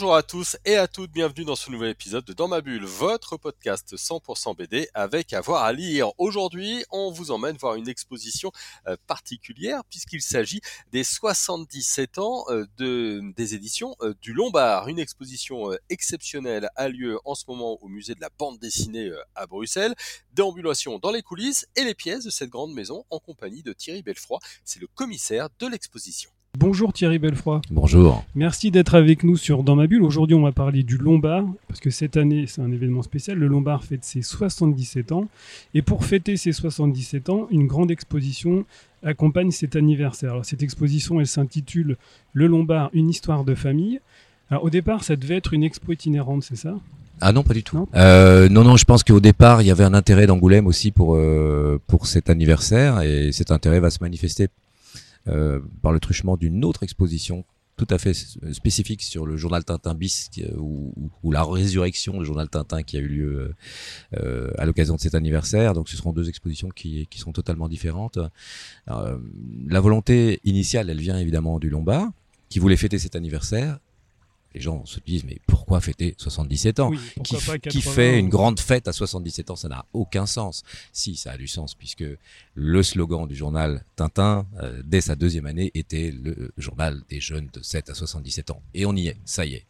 Bonjour à tous et à toutes, bienvenue dans ce nouvel épisode de Dans ma bulle, votre podcast 100% BD avec avoir à lire. Aujourd'hui, on vous emmène voir une exposition euh, particulière puisqu'il s'agit des 77 ans euh, de, des éditions euh, du Lombard. Une exposition exceptionnelle a lieu en ce moment au musée de la bande dessinée à Bruxelles. Déambulation dans les coulisses et les pièces de cette grande maison en compagnie de Thierry Belfroy. C'est le commissaire de l'exposition. Bonjour Thierry Belfroy. Bonjour. Merci d'être avec nous sur Dans ma bulle. Aujourd'hui, on va parler du Lombard, parce que cette année, c'est un événement spécial. Le Lombard fête ses 77 ans. Et pour fêter ses 77 ans, une grande exposition accompagne cet anniversaire. Alors, cette exposition, elle s'intitule Le Lombard, une histoire de famille. Alors, au départ, ça devait être une expo itinérante, c'est ça? Ah non, pas du tout. Non Euh, non, non, je pense qu'au départ, il y avait un intérêt d'Angoulême aussi pour, euh, pour cet anniversaire, et cet intérêt va se manifester par le truchement d'une autre exposition tout à fait s- spécifique sur le journal Tintin bis euh, ou, la résurrection du journal Tintin qui a eu lieu euh, euh, à l'occasion de cet anniversaire. Donc ce seront deux expositions qui, qui sont totalement différentes. Euh, la volonté initiale, elle vient évidemment du Lombard qui voulait fêter cet anniversaire. Les gens se disent mais pourquoi fêter 77 ans Oui, qui, qui 80 fait une grande fête à 77 ans, ça n'a aucun sens. Si, ça a du sens, puisque le slogan du journal Tintin, euh, dès sa deuxième année, était le journal des jeunes de 7 à 77 ans. Et on y est, ça y est.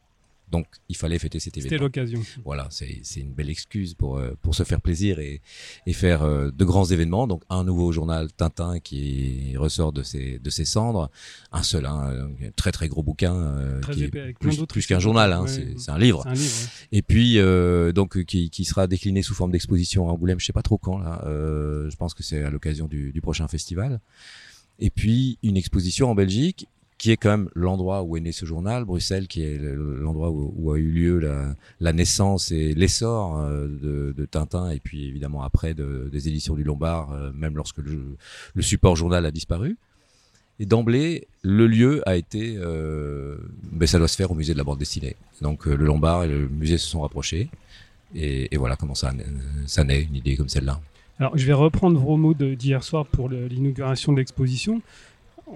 Donc, il fallait fêter cet C'était événement. l'occasion. Voilà, c'est une belle excuse pour, euh, pour se faire plaisir et, et faire euh, de grands événements. Donc, un nouveau journal Tintin qui ressort de ses, de ses cendres. Un seul, hein, un très très gros bouquin. euh, Très qui est épais, plus, qu'un journal, hein, Ouais, c'est un livre. C'est un livre. ouais. Et puis euh, donc qui, qui sera décliné sous forme d'exposition à Angoulême, je sais pas trop quand là. Euh, je pense que c'est à l'occasion du, du prochain festival. Et puis une exposition en Belgique qui est quand même l'endroit où est né ce journal, Bruxelles, qui est le- l'endroit où, a eu lieu la, naissance et l'essor euh, de, Tintin, et puis évidemment après de- des éditions du Lombard, euh, même lorsque le, support journal a disparu. Et d'emblée, le lieu a été, euh, ben ça doit se faire au musée de la bande dessinée. Donc euh, le Lombard et le musée se sont rapprochés. Et, voilà comment ça, ça naît, une idée comme celle-là. Alors, je vais reprendre vos mots d'hier soir pour l'inauguration de l'exposition.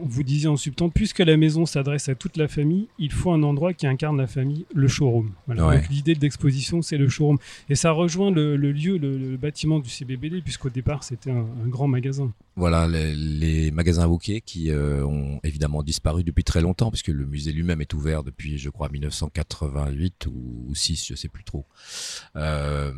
Vous disiez en subtant, puisque la maison s'adresse à toute la famille, il faut un endroit qui incarne la famille, le showroom. Voilà. Ouais. Donc, l'idée de l'exposition, c'est le showroom. Et ça rejoint le, le lieu, le, le bâtiment du CBBD, puisqu'au départ, c'était un, un grand magasin. Voilà les, les magasins Wauquiez qui euh, ont évidemment disparu depuis très longtemps puisque le musée lui-même est ouvert depuis je crois 1988 ou, ou 6, je sais plus trop. Euh,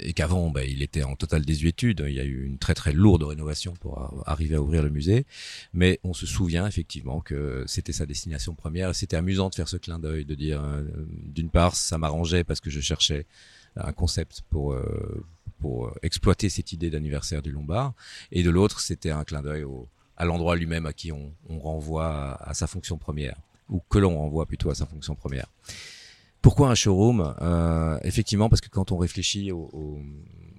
et qu'avant ben, il était en totale désuétude, il y a eu une très très lourde rénovation pour arriver à ouvrir le musée, mais on se souvient effectivement que c'était sa destination première. C'était amusant de faire ce clin d'œil de dire euh, d'une part ça m'arrangeait parce que je cherchais un concept pour euh, pour exploiter cette idée d'anniversaire du Lombard. Et de l'autre, c'était un clin d'œil au- à l'endroit lui-même à qui on, on renvoie à, à sa fonction première, ou que l'on renvoie plutôt à sa fonction première. Pourquoi un showroom? Euh, Effectivement, parce que quand on réfléchit aux, aux-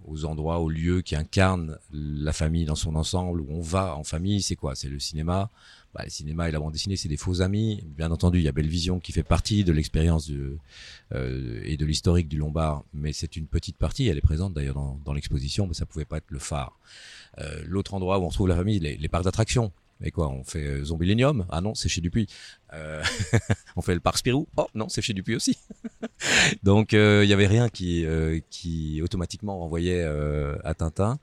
aux endroits, aux lieux qui incarnent la famille dans son ensemble, où on va en famille, c'est quoi? C'est le cinéma. Bah, le cinéma et la bande dessinée, c'est des faux amis. Bien entendu, il y a Bellevision qui fait partie de l'expérience euh, et de l'historique du Lombard, mais c'est une petite partie. Elle est présente d'ailleurs dans, l'exposition, mais ça pouvait pas être le phare. Euh, L'autre endroit où on retrouve la famille, les parcs d'attractions. Et quoi, on fait euh, Zombilenium? Ah non, c'est chez Dupuis. Euh, on fait le parc Spirou? Oh non, c'est chez Dupuis aussi. Donc euh, il y avait rien qui euh, automatiquement renvoyait euh, à Tintin,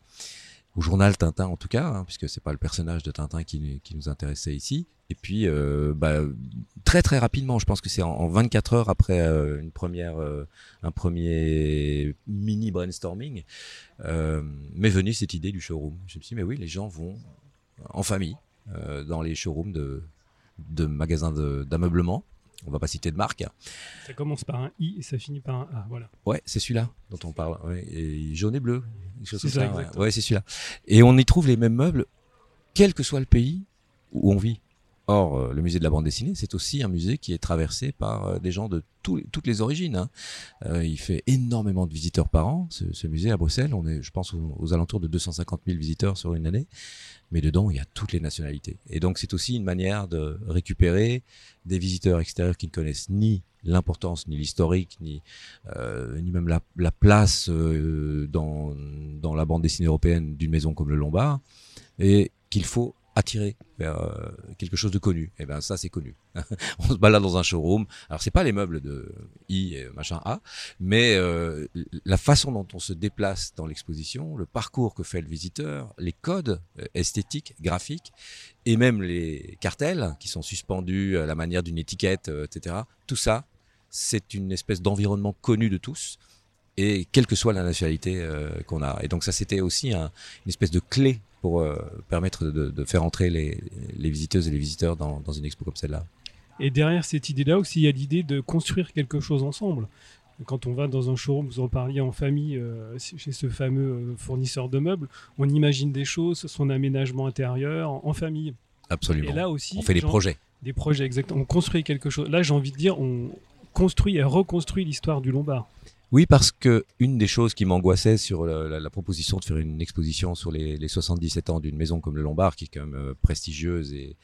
au journal Tintin en tout cas, hein, puisque c'est pas le personnage de Tintin qui, nous intéressait ici. Et puis euh, bah, très très rapidement, je pense que c'est en, en 24 heures après euh, une première, euh, un premier mini brainstorming, euh, m'est venue cette idée du showroom. Je me suis dit mais oui, les gens vont en famille euh, dans les showrooms de de magasins d'ameublement. On va pas citer de marque. Ça commence par un I et ça finit par un A. Voilà. Ouais, c'est celui-là dont on parle. Ouais, et jaune et bleu. C'est ça, exactement. Ouais, c'est celui-là. Et on y trouve les mêmes meubles, quel que soit le pays où on vit. Or, euh, le musée de la bande dessinée, c'est aussi un musée qui est traversé par euh, des gens de toutes les origines. hein. Euh, il fait énormément de visiteurs par an, ce, musée à Bruxelles. On est, je pense, aux, alentours de 250 000 visiteurs sur une année. Mais dedans, il y a toutes les nationalités. Et donc, c'est aussi une manière de récupérer des visiteurs extérieurs qui ne connaissent ni l'importance, ni l'historique, ni, ni même la, la place dans, dans la bande dessinée européenne d'une maison comme le Lombard, et qu'il faut attirer vers euh, quelque chose de connu. Et ben ça c'est connu. on se balade dans un showroom. Alors c'est pas les meubles de I et machin A, mais euh, la façon dont on se déplace dans l'exposition, le parcours que fait le visiteur, les codes euh, esthétiques, graphiques, et même les cartels qui sont suspendus à la manière d'une étiquette, etc. Tout ça, c'est une espèce d'environnement connu de tous et quelle que soit la nationalité qu'on a. Et donc ça, c'était aussi un- une espèce de clé pour euh, permettre de, de faire entrer les, les visiteuses et les visiteurs dans, dans une expo comme celle-là. Et derrière cette idée-là aussi, il y a l'idée de construire quelque chose ensemble. Quand on va dans un showroom, vous en parliez en famille, euh, chez ce fameux euh, fournisseur de meubles, on imagine des choses, son aménagement intérieur, en, en famille. Absolument. Et là aussi, On fait des projets. Des projets, exactement. On construit quelque chose. Là, j'ai envie de dire, on construit et reconstruit l'histoire du Lombard. Oui, parce que une des choses qui m'angoissait sur la, proposition de faire une exposition sur les, les 77 ans d'une maison comme le Lombard, qui est quand même euh, prestigieuse et,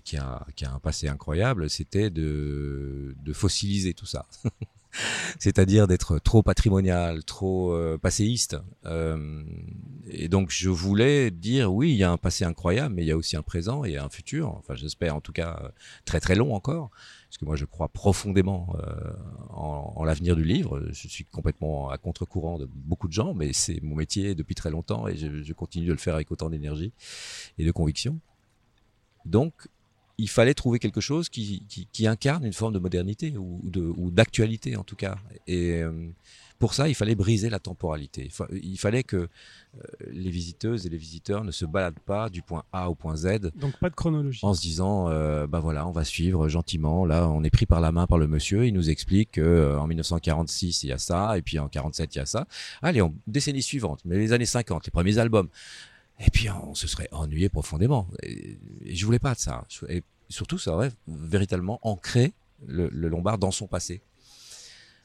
qui, a, un passé incroyable, c'était de, fossiliser tout ça. C'est-à-dire d'être trop patrimonial, trop euh, passéiste. Euh, et donc je voulais dire, oui, il y a un passé incroyable, mais il y a aussi un présent et un futur. Enfin, j'espère en tout cas très très long encore parce que moi je crois profondément euh, en, en l'avenir du livre. Je suis complètement à contre-courant de beaucoup de gens, mais c'est mon métier depuis très longtemps et je, je continue de le faire avec autant d'énergie et de conviction. Donc, il fallait trouver quelque chose qui, qui, qui incarne une forme de modernité ou, de, ou d'actualité en tout cas. Et euh, pour ça, il fallait briser la temporalité. Il, fa- il fallait que euh, les visiteuses et les visiteurs ne se baladent pas du point A au point Z Donc pas de chronologie. en se disant euh, bah voilà on va suivre gentiment là on est pris par la main par le monsieur il nous explique que euh, en 1946 il y a ça et puis en 47 il y a ça allez en décennie suivante mais les années 50 les premiers albums et puis on se serait ennuyé profondément. Et, je voulais pas de ça. Et surtout ça aurait véritablement ancré le, le Lombard dans son passé.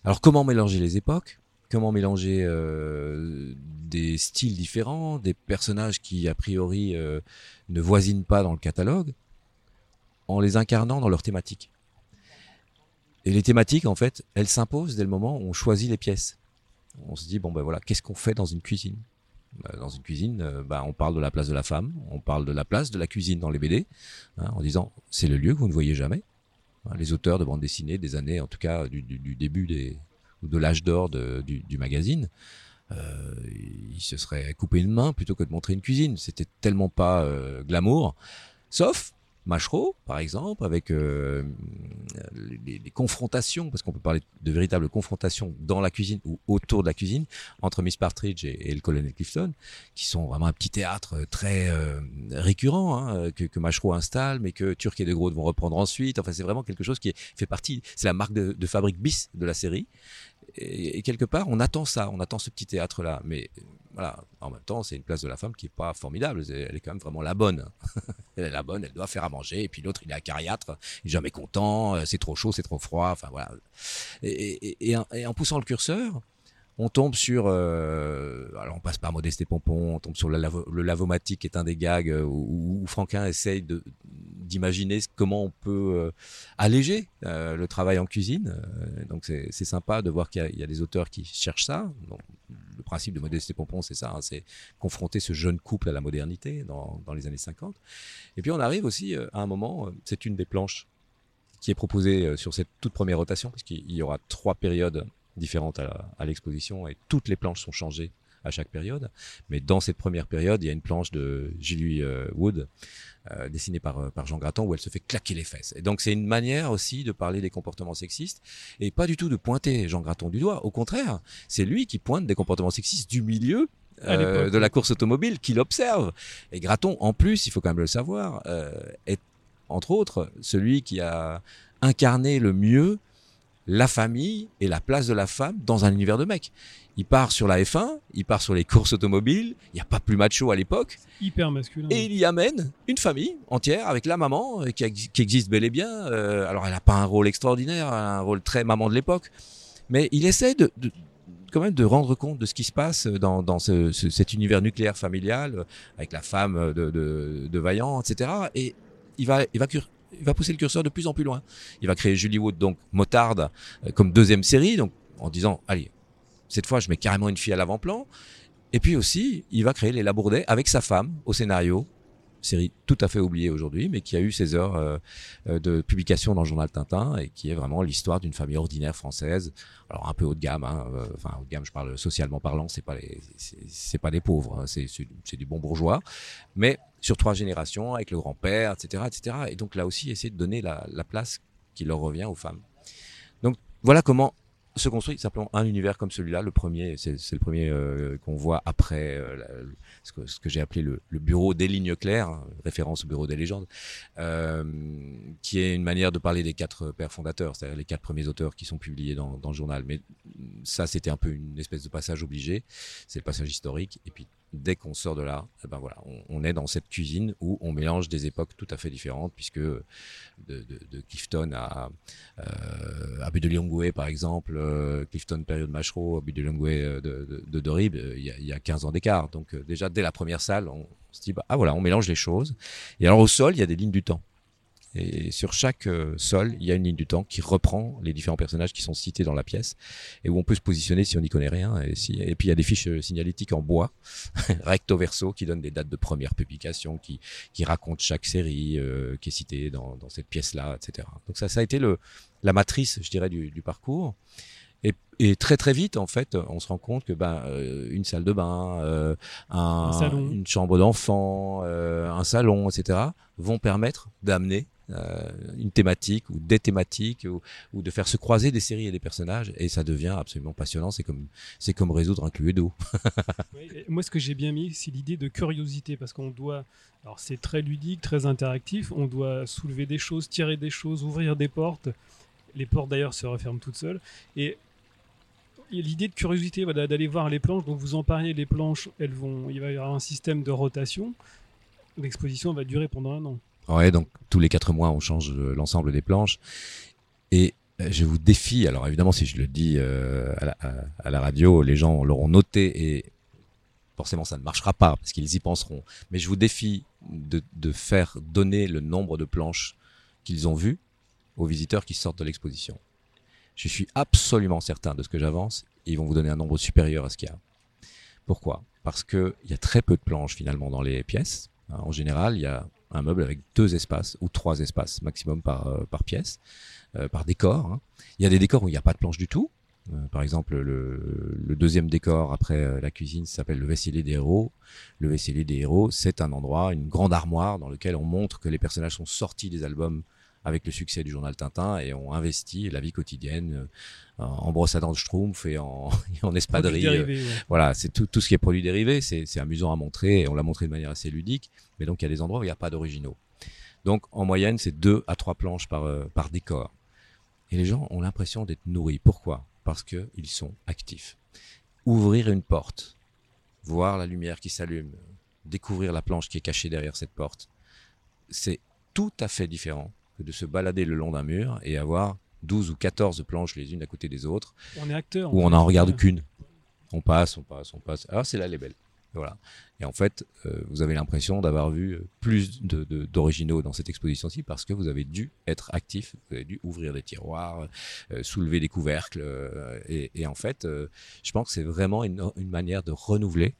Alors comment mélanger les époques? Comment mélanger euh, des styles différents des personnages qui a priori euh, ne voisinent pas dans le catalogue en les incarnant dans leur thématique. Et les thématiques, en fait, elles s'imposent dès le moment où on choisit les pièces. On se dit, bon ben voilà, qu'est-ce qu'on fait dans une cuisine? Dans une cuisine, euh, bah, on parle de la place de la femme, on parle de la place de la cuisine dans les BD, hein, en disant, c'est le lieu que vous ne voyez jamais. Hein, les auteurs de bande dessinée des années, en tout cas du, début de l'âge d'or du magazine, euh, ils se seraient coupé une main plutôt que de montrer une cuisine. C'était tellement pas euh, glamour. Sauf Machereau, par exemple, avec euh, les, confrontations, parce qu'on peut parler de véritables confrontations dans la cuisine ou autour de la cuisine entre Miss Partridge et, le colonel Clifton, qui sont vraiment un petit théâtre très euh, récurrent hein, que, que installe, mais que Turc et De Groot vont reprendre ensuite. Enfin, c'est vraiment quelque chose qui fait partie. C'est la marque de, fabrique bis de la série. Et, et quelque part, on attend ça, on attend ce petit théâtre-là. Mais euh, en même temps, c'est une place de la femme qui est pas formidable. Elle est quand même vraiment la bonne. elle est la bonne, elle doit faire à manger. Et puis l'autre, il est acariâtre, il est jamais content. euh, C'est trop chaud, c'est trop froid. Et en poussant le curseur, on tombe sur, euh, alors on passe par Modeste et Pompon, on tombe sur lavo- le lavomatique qui est un des gags euh, où, Franquin essaye d'imaginer comment on peut euh, alléger euh, le travail en cuisine. Donc c'est sympa de voir qu'il y, a- des auteurs qui cherchent ça. Donc, le principe de Modeste et Pompon, c'est ça, hein, c'est confronter ce jeune couple à la modernité dans, dans les années 50. Et puis on arrive aussi à un moment, c'est une des planches qui est proposée sur cette toute première rotation, puisqu'il y aura trois périodes différentes à, à l'exposition et toutes les planches sont changées à chaque période. Mais dans cette première période, il y a une planche de Julie euh, Wood, euh, dessinée par, euh, par Jean Gratton, où elle se fait claquer les fesses. Et donc c'est une manière aussi de parler des comportements sexistes, et pas du tout de pointer Jean Gratton du doigt. Au contraire, c'est lui qui pointe des comportements sexistes du milieu euh, de la course automobile, qu'il observe. Et Gratton, en plus, il faut quand même le savoir, euh, est entre autres celui qui a incarné le mieux la famille et la place de la femme dans un univers de mec. Il part sur la F1, il part sur les courses automobiles, il n'y a pas plus macho à l'époque. Hyper masculin. Et il y amène une famille entière avec la maman euh, qui, existe bel et bien. Euh, alors elle n'a pas un rôle extraordinaire, elle a un rôle très maman de l'époque. Mais il essaie de, quand même de rendre compte de ce qui se passe dans, cet univers nucléaire familial avec la femme de, de Vaillant, etc. Et il va, il va il va pousser le curseur de plus en plus loin. Il va créer Julie Wood, donc Motarde, euh, comme deuxième série, donc en disant, allez, cette fois, je mets carrément une fille à l'avant-plan. Et puis aussi, il va créer Les Labourdais avec sa femme au scénario, série tout à fait oubliée aujourd'hui, mais qui a eu ses heures euh, euh, de publication dans le journal Tintin et qui est vraiment l'histoire d'une famille ordinaire française. Alors un peu haut de gamme, hein, enfin haut de gamme, je parle socialement parlant, c'est pas les, c'est pas des pauvres, hein, c'est c'est du bon bourgeois, mais sur trois générations, avec le grand-père, etc., etc. Et donc là aussi, essayer de donner la, la place qui leur revient aux femmes. Donc voilà comment se construit simplement un univers comme celui-là. Le premier, c'est le premier euh, qu'on voit après euh, ce que, j'ai appelé le, le, bureau des lignes claires, hein, référence au bureau des légendes, euh, qui est une manière de parler des quatre pères fondateurs, c'est-à-dire les quatre premiers auteurs qui sont publiés dans, dans le journal. Mais ça, c'était un peu une espèce de passage obligé. C'est le passage historique. Et puis dès qu'on sort de là, eh ben voilà, on, est dans cette cuisine où on mélange des époques tout à fait différentes, puisque de, de, Clifton à, euh, à par exemple, euh, Clifton période Machereau, à euh, de, de, de, il y a, il y a 15 ans d'écart. Donc euh, déjà, dès la première salle, on, on se dit, bah, ah voilà, on mélange les choses. Et alors au sol, il y a des lignes du temps. Et sur chaque euh, sol, il y a une ligne du temps qui reprend les différents personnages qui sont cités dans la pièce et où on peut se positionner si on n'y connaît rien. Et, si, et puis il y a des fiches euh, signalétiques en bois, recto verso, qui donnent des dates de première publication, qui, qui racontent chaque série euh, qui est citée dans, dans cette pièce-là, etc. Donc ça, ça a été le, la matrice, je dirais, du, du parcours. Et, et, très très vite, en fait, on se rend compte que ben une salle de bain, euh, un, un une chambre d'enfant, euh, un salon, etc., vont permettre d'amener euh, une thématique ou des thématiques ou, de faire se croiser des séries et des personnages et ça devient absolument passionnant. C'est comme c'est comme résoudre un Cluedo. oui, moi, ce que j'ai bien mis, c'est l'idée de curiosité parce qu'on doit. Alors, c'est très ludique, très interactif. On doit soulever des choses, tirer des choses, ouvrir des portes. Les portes d'ailleurs se referment toutes seules et l'idée de curiosité voilà, d'aller voir les planches. Donc vous en parlez, les planches, elles vont, il va y avoir un système de rotation. L'exposition va durer pendant un an. Ouais, donc tous les quatre mois, on change l'ensemble des planches. Et euh, je vous défie, alors évidemment, si je le dis euh, à, la, radio, les gens l'auront noté et forcément ça ne marchera pas parce qu'ils y penseront. Mais je vous défie de, de faire donner le nombre de planches qu'ils ont vues aux visiteurs qui sortent de l'exposition. Je suis absolument certain de ce que j'avance. Ils vont vous donner un nombre supérieur à ce qu'il y a. Pourquoi? Parce qu'il y a très peu de planches finalement dans les pièces. En général, il y a un meuble avec deux espaces ou trois espaces maximum par, euh, par pièce, euh, par décor. Hein. Il y a des décors où il n'y a pas de planche du tout. Euh, par exemple, le, le, deuxième décor après la cuisine s'appelle le vaisselier des héros. Le vaisselier des héros, c'est un endroit, une grande armoire dans lequel on montre que les personnages sont sortis des albums avec le succès du journal Tintin et ont investi la vie quotidienne euh, en brosse à dents de Schtroumpf et en, en espadrille. Ouais. Voilà, c'est tout, tout ce qui est produit dérivé, c'est amusant à montrer et on l'a montré de manière assez ludique, mais donc il y a des endroits où il n'y a pas d'originaux. Donc en moyenne, c'est deux à trois planches par, euh, par décor. Et les gens ont l'impression d'être nourris. Pourquoi? Parce qu'ils sont actifs. Ouvrir une porte, voir la lumière qui s'allume, découvrir la planche qui est cachée derrière cette porte, c'est tout à fait différent que de se balader le long d'un mur et avoir 12 ou 14 planches les unes à côté des autres. On est acteur. Où on n'en regarde qu'une. On passe, on passe, on passe. Alors c'est là les belles. Voilà. Et en fait, euh, vous avez l'impression d'avoir vu plus d'originaux de, de, dans cette exposition-ci parce que vous avez dû être actif, vous avez dû ouvrir des tiroirs, euh, soulever des couvercles. Euh, et, et, en fait, euh, je pense que c'est vraiment une, une, manière de renouveler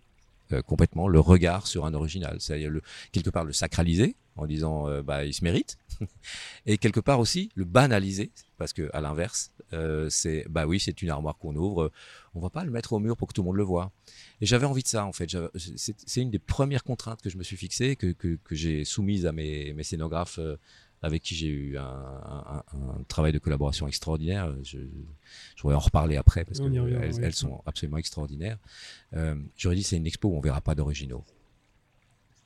euh, complètement le regard sur un original. C'est-à-dire quelque part le sacraliser en disant euh, bah il se mérite. Et quelque part aussi le banaliser parce que à l'inverse euh, c'est bah oui c'est une armoire qu'on ouvre on va pas le mettre au mur pour que tout le monde le voit. Et j'avais envie de ça en fait. C'est une des premières contraintes que je me suis fixée que, que, que j'ai soumise à mes, mes scénographes avec qui j'ai eu un, un, un, travail de collaboration extraordinaire. Je, je pourrais en reparler après parce qu'elles elles, elles sont absolument extraordinaires. Euh, J'aurais dit c'est une expo où on verra pas d'originaux.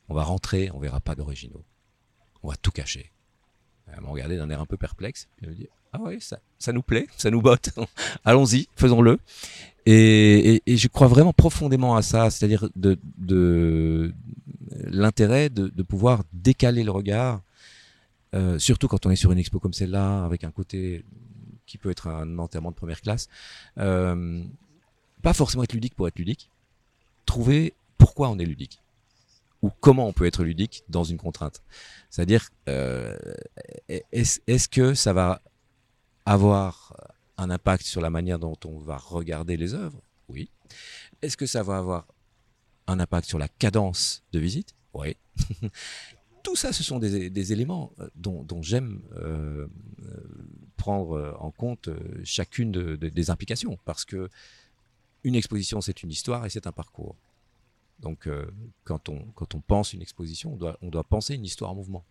On va rentrer, on verra pas d'originaux. On va tout cacher. Elle m'a regardé d'un air un peu perplexe. Elle me dit Ah oui, ça, ça nous plaît, ça nous botte. Allons-y, faisons-le. Et, et, et, je crois vraiment profondément à ça, c'est-à-dire de, de l'intérêt de, de, pouvoir décaler le regard, euh, surtout quand on est sur une expo comme celle-là, avec un côté qui peut être un enterrement de première classe. Euh, pas forcément être ludique pour être ludique. Trouver pourquoi on est ludique ou comment on peut être ludique dans une contrainte. C'est-à-dire, euh, est-ce est que ça va avoir un impact sur la manière dont on va regarder les œuvres? Oui. Est-ce que ça va avoir un impact sur la cadence de visite? Oui. Tout ça, ce sont des, éléments euh, dont, j'aime euh, prendre en compte chacune de, de, des implications, parce que une exposition, c'est une histoire et c'est un parcours. Donc, euh, quand, on, quand on pense une exposition, on doit, on doit penser une histoire en mouvement.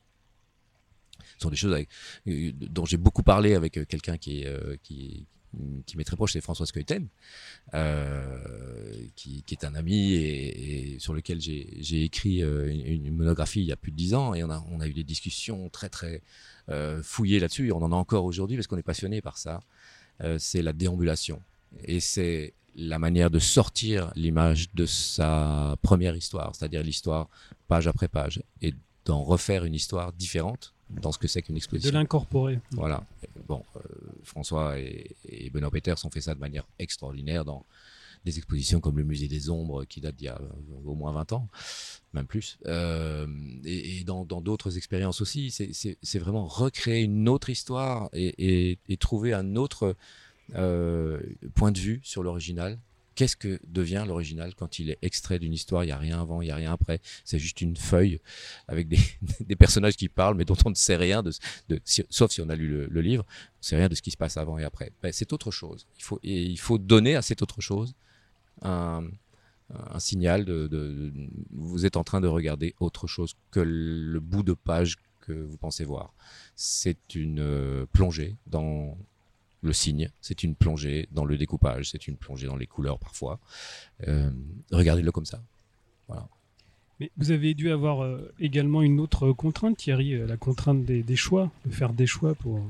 Ce sont des choses avec, euh, dont j'ai beaucoup parlé avec euh, quelqu'un qui, euh, qui, qui m'est très proche, c'est François Scoytem, qui, qui, est un ami et, sur lequel j'ai écrit une, une, monographie il y a plus de dix ans et on a, eu des discussions très très fouillées là-dessus. On en a encore aujourd'hui parce qu'on est passionné par ça. c'est la déambulation. Et c'est la manière de sortir l'image de sa première histoire, c'est-à-dire l'histoire page après page, et d'en refaire une histoire différente dans ce que c'est qu'une exposition. De l'incorporer. Voilà. Bon, euh, François et, et, Benoît Peters ont fait ça de manière extraordinaire dans des expositions comme le Musée des Ombres qui date d'il y a euh, au moins 20 ans, même plus, euh, et, et, dans d'autres expériences aussi. C'est vraiment recréer une autre histoire et, et trouver un autre euh, point de vue sur l'original. Qu'est-ce que devient l'original quand il est extrait d'une histoire Il n'y a rien avant, il n'y a rien après? C'est juste une feuille avec des, personnages qui parlent, mais dont on ne sait rien, de, sauf si on a lu le, livre, on ne sait rien de ce qui se passe avant et après. Ben, c'est autre chose. Il faut, donner à cette autre chose un, signal de, vous êtes en train de regarder autre chose que le bout de page que vous pensez voir. C'est une euh, plongée dans le signe, c'est une plongée dans le découpage, c'est une plongée dans les couleurs parfois. Euh, Regardez-le comme ça. Voilà. Mais vous avez dû avoir euh, également une autre contrainte, Thierry, euh, la contrainte des, des, choix, de faire des choix pour.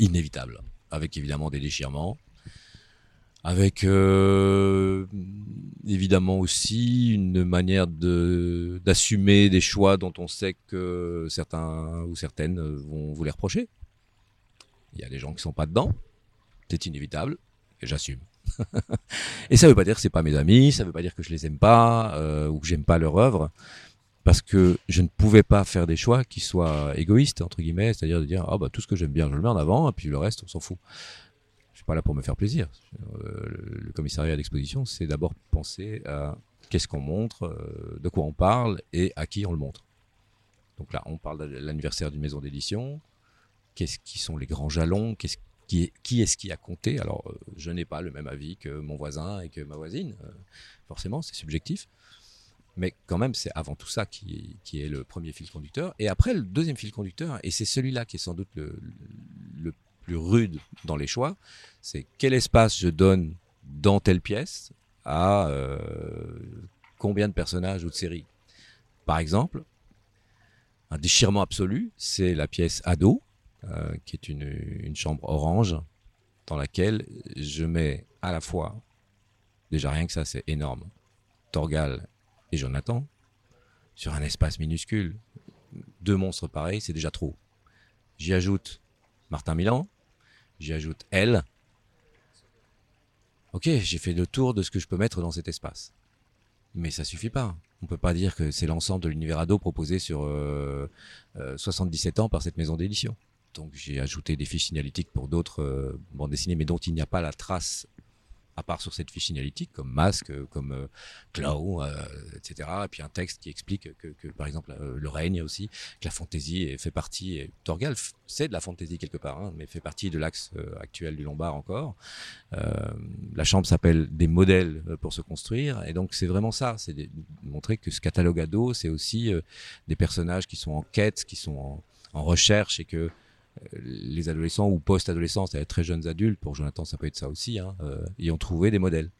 Inévitable, avec évidemment des déchirements, avec évidemment aussi une manière de d'assumer des choix dont on sait que certains ou certaines vont vous les reprocher. Il y a des gens qui sont pas dedans, c'est inévitable, et j'assume. et ça veut pas dire que c'est pas mes amis, ça veut pas dire que je les aime pas euh, ou que j'aime pas leur œuvre, parce que je ne pouvais pas faire des choix qui soient égoïstes entre guillemets, c'est-à-dire de dire ah bah tout ce que j'aime bien je le mets en avant et puis le reste on s'en fout. Je suis pas là pour me faire plaisir. Euh, le commissariat d'exposition, c'est d'abord penser à qu'est-ce qu'on montre, euh, de quoi on parle et à qui on le montre. Donc là, on parle de l'anniversaire d'une maison d'édition, qu'est-ce qui sont les grands jalons, qui est, est-ce qui a compté? Alors, euh, je n'ai pas le même avis que mon voisin et que ma voisine, euh, forcément, c'est subjectif. Mais quand même, c'est avant tout ça qui, est le premier fil conducteur. Et après, le deuxième fil conducteur, et c'est celui-là qui est sans doute le, le plus rude dans les choix, c'est quel espace je donne dans telle pièce à euh, combien de personnages ou de séries? Par exemple, un déchirement absolu, c'est la pièce Ado, euh, qui est une, une, chambre orange dans laquelle je mets à la fois, déjà rien que ça c'est énorme, Torgal et Jonathan, sur un espace minuscule. Deux monstres pareils, c'est déjà trop. J'y ajoute Martin Milan, j'y ajoute elle. Ok, j'ai fait le tour de ce que je peux mettre dans cet espace. Mais ça suffit pas. On peut pas dire que c'est l'ensemble de l'univers ado proposé sur euh, euh, 77 ans par cette maison d'édition. Donc j'ai ajouté des fiches signalétiques pour d'autres euh, bandes dessinées, mais dont il n'y a pas la trace à part sur cette fiche signalétique, comme Masque, comme euh, Clow, euh, etc. Et puis un texte qui explique que, que par exemple, euh, le règne aussi, que la fantaisie fait partie, et Torgal, c'est de la fantaisie quelque part, hein, mais fait partie de l'axe euh, actuel du Lombard encore. Euh, la chambre s'appelle des modèles pour se construire, et donc c'est vraiment ça, c'est de montrer que ce catalogue ado, c'est aussi des personnages qui sont en quête, qui sont en, en recherche, et que les adolescents ou post-adolescents, c'est-à-dire très jeunes adultes, pour Jonathan ça peut être ça aussi, hein, euh, y ont trouvé des modèles.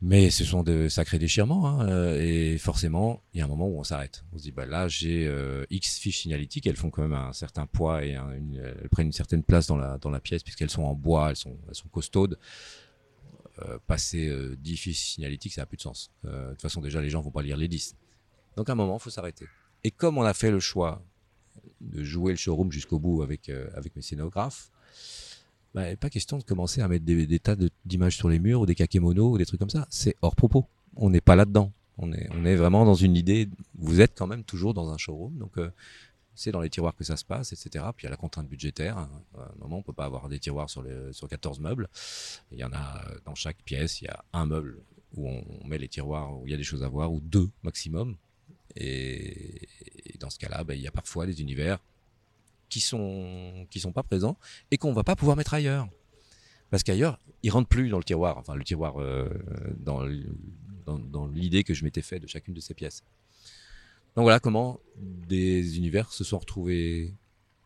Mais ce sont de sacrés déchirements, hein, euh, et forcément, il y a un moment où on s'arrête. On se dit, bah là, j'ai euh, X fiches signalétiques, elles font quand même un certain poids et elles prennent une certaine place dans la pièce puisqu'elles sont en bois, elles sont costaudes. Passer euh, 10 fiches signalétiques, ça n'a plus de sens. De toute façon, déjà, les gens vont pas lire les 10. Donc, à un moment, il faut s'arrêter. Et comme on a fait le choix de jouer le showroom jusqu'au bout avec euh, avec mes scénographes, bah, pas question de commencer à mettre des, tas d'images sur les murs ou des kakémonos ou des trucs comme ça. C'est hors propos. On n'est pas là-dedans. On est, on est vraiment dans une idée. Vous êtes quand même toujours dans un showroom, donc euh, c'est dans les tiroirs que ça se passe, etc. Puis il y a la contrainte budgétaire. hein. À un moment, on peut pas avoir des tiroirs sur, les, sur 14 meubles. Il y en a dans chaque pièce. Il y a un meuble où on met les tiroirs où il y a des choses à voir, ou deux maximum. Et, dans ce cas-là, bah, il y a parfois des univers qui sont qui sont pas présents et qu'on va pas pouvoir mettre ailleurs. Parce qu'ailleurs, ils rentrent plus dans le tiroir, enfin le tiroir euh, dans, dans, l'idée que je m'étais fait de chacune de ces pièces. Donc voilà comment des univers se sont retrouvés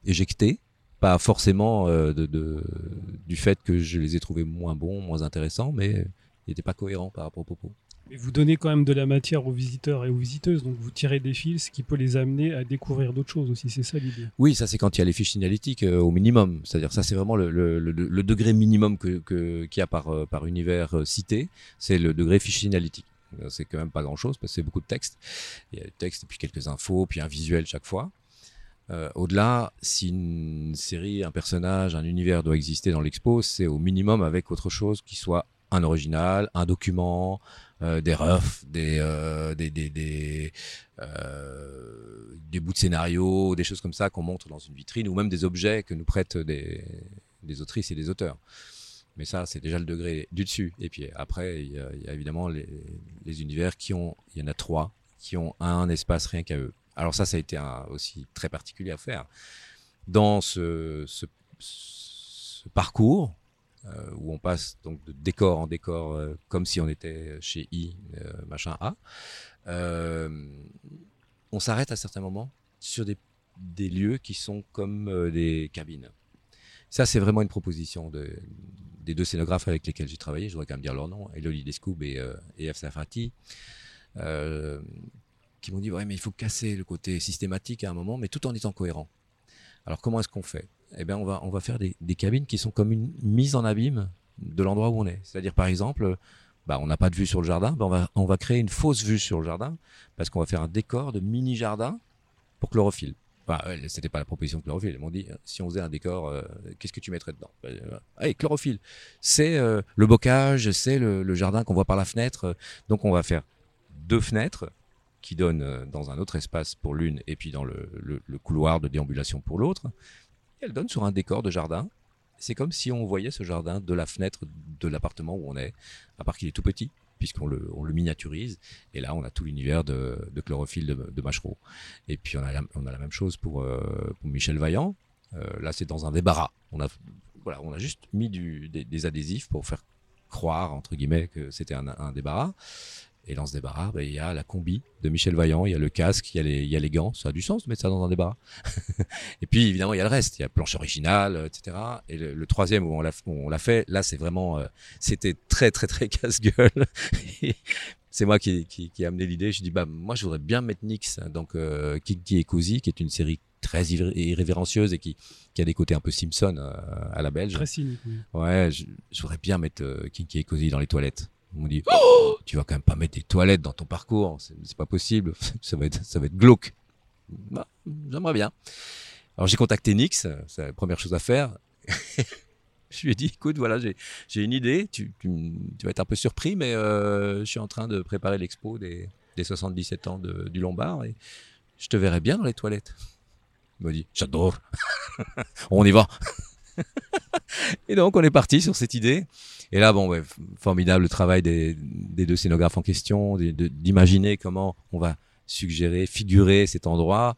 éjectés, pas forcément euh, du fait que je les ai trouvés moins bons, moins intéressants, mais ils n'étaient pas cohérents par rapport au propos. Vous donnez quand même de la matière aux visiteurs et aux visiteuses, donc vous tirez des fils, ce qui peut les amener à découvrir d'autres choses aussi, c'est ça l'idée. Oui, ça c'est quand il y a les fiches signalétiques euh, au minimum. C'est-à-dire ça c'est vraiment le, degré minimum que que- qu'il y a par euh, par univers euh, cité, c'est le degré fiche signalétique. Euh, C'est quand même pas grand-chose parce que c'est beaucoup de texte. Il y a du texte puis quelques infos, puis un visuel chaque fois. Au-delà, si une série, un personnage, un univers doit exister dans l'expo, c'est au minimum avec autre chose qui soit un original, un document, des refs, des, euh, des, des, euh, des bouts de scénario, des choses comme ça qu'on montre dans une vitrine, ou même des objets que nous prêtent des, des autrices et des auteurs. Mais ça, c'est déjà le degré du dessus. Et puis après, il y a, évidemment les, univers qui ont, il y en a trois, qui ont un espace rien qu'à eux. Alors ça, ça a été aussi très particulier à faire. Dans ce, parcours, euh, où on passe donc de décor en décor, euh, comme si on était chez I, euh, machin A, euh, on s'arrête à certains moments sur des, lieux qui sont comme euh, des cabines. Ça, c'est vraiment une proposition de, des deux scénographes avec lesquels j'ai travaillé. Je voudrais quand même dire leur nom, Elodie Descoub et, euh, F. Safati, euh, qui m'ont dit ouais, mais il faut casser le côté systématique à un moment, mais tout en étant cohérent. Alors comment est-ce qu'on fait? Eh bien, on va on va faire des, des cabines qui sont comme une mise en abîme de l'endroit où on est. C'est-à-dire, par exemple, bah, on n'a pas de vue sur le jardin, bah, on va on va créer une fausse vue sur le jardin parce qu'on va faire un décor de mini jardin pour chlorophylle. Enfin, c'était pas la proposition de chlorophylle. Ils m'ont dit, si on faisait un décor, euh, qu'est-ce que tu mettrais dedans? Ben, euh, Allez, chlorophylle. C'est euh, le bocage, c'est le, jardin qu'on voit par la fenêtre. Donc, on va faire deux fenêtres qui donnent dans un autre espace pour l'une et puis dans le- le couloir de déambulation pour l'autre. Et elles donnent sur un décor de jardin. C'est comme si on voyait ce jardin de la fenêtre de l'appartement où on est, à part qu'il est tout petit, puisqu'on le, on le miniaturise. Et là, on a tout l'univers de, de chlorophylle de, de Machereau. Et puis, on a la, on a la même chose pour, euh, Michel Vaillant. Euh, là, c'est dans un débarras. On a, voilà, on a juste mis des, adhésifs pour faire croire, entre guillemets, que c'était un débarras. Et dans ce débarras, ben, il y a la combi de Michel Vaillant, il y a le casque, il y a les, il y a les gants. Ça a du sens de mettre ça dans un débarras. et puis, évidemment, il y a le reste. Il y a planche originale, euh, etc. Et le, le troisième où on l'a, où on l'a fait, là, c'est vraiment, euh, c'était très, très, très casse-gueule. C'est moi qui, qui, qui ai amené l'idée. Je dis, bah, moi, je voudrais bien mettre Nix, donc, euh, Kinky et Cozy, qui est une série très irré- irrévérencieuse et qui, qui a des côtés un peu Simpson euh, à la belge. Très cynique. oui. Ouais, je, je voudrais bien mettre Kinky et Cozy dans les toilettes. On me dit, oh, tu vas quand même pas mettre des toilettes dans ton parcours, c'est pas possible, ça va être, ça va être glauque. Bah, J'aimerais bien. Alors j'ai contacté Nix, euh, c'est la première chose à faire. je lui ai dit, écoute, voilà, j'ai une idée, tu, tu, tu vas être un peu surpris, mais euh, je suis en train de préparer l'expo des, des 77 ans de, du Lombard et je te verrai bien dans les toilettes. Il m'a dit, j'adore, on y va. Et donc, on est parti sur cette idée. Et là, bon, formidable le travail des, deux scénographes en question, d'imaginer comment on va suggérer, figurer cet endroit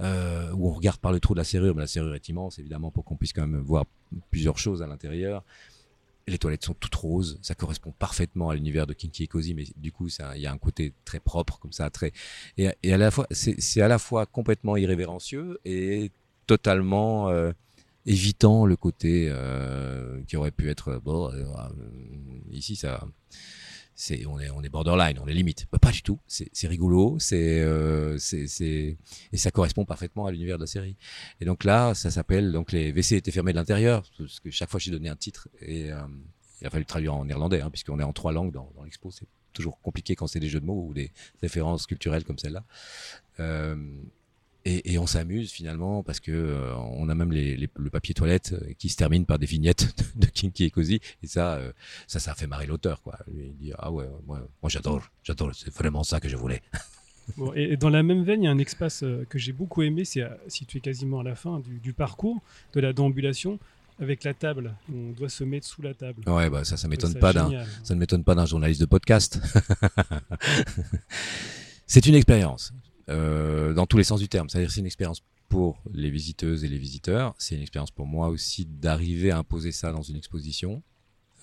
euh, où on regarde par le trou de la serrure. Mais la serrure est immense, évidemment, pour qu'on puisse quand même voir plusieurs choses à l'intérieur. Les toilettes sont toutes roses, ça correspond parfaitement à l'univers de Kinky et Cozy, mais du coup, il y a un côté très propre comme ça, très et, à la fois, c'est à la fois complètement irrévérencieux et totalement euh, évitant le côté euh, qui aurait pu être bon euh, euh, ici ça c'est on est on est borderline, on est limite. pas du tout. C'est rigolo, c'est euh, c'est et ça correspond parfaitement à l'univers de la série. Et donc là, ça s'appelle donc les WC étaient fermés de l'intérieur parce que chaque fois j'ai donné un titre et euh, il a fallu traduire en néerlandais hein, puisqu'on est en trois langues dans, dans l'expo. C'est toujours compliqué quand c'est des jeux de mots ou des références culturelles comme celle-là. Et, et, on s'amuse finalement parce que euh, on a même les, les, le papier toilette euh, qui se termine par des vignettes de Kinky et Cozy et ça euh, ça ça fait marrer l'auteur quoi. Il dit ah ouais moi, moi j'adore j'adore c'est vraiment ça que je voulais. Bon, et dans la même veine il y a un espace que j'ai beaucoup aimé c'est situé quasiment à la fin du, du, parcours de la déambulation avec la table. On doit se mettre sous la table. Ouais bah ça ça m'étonne pas d'un ça ne m'étonne pas d'un journaliste de podcast. C'est une expérience dans tous les sens du terme. C'est-à-dire c'est une expérience pour les visiteuses et les visiteurs. C'est une expérience pour moi aussi d'arriver à imposer ça dans une exposition.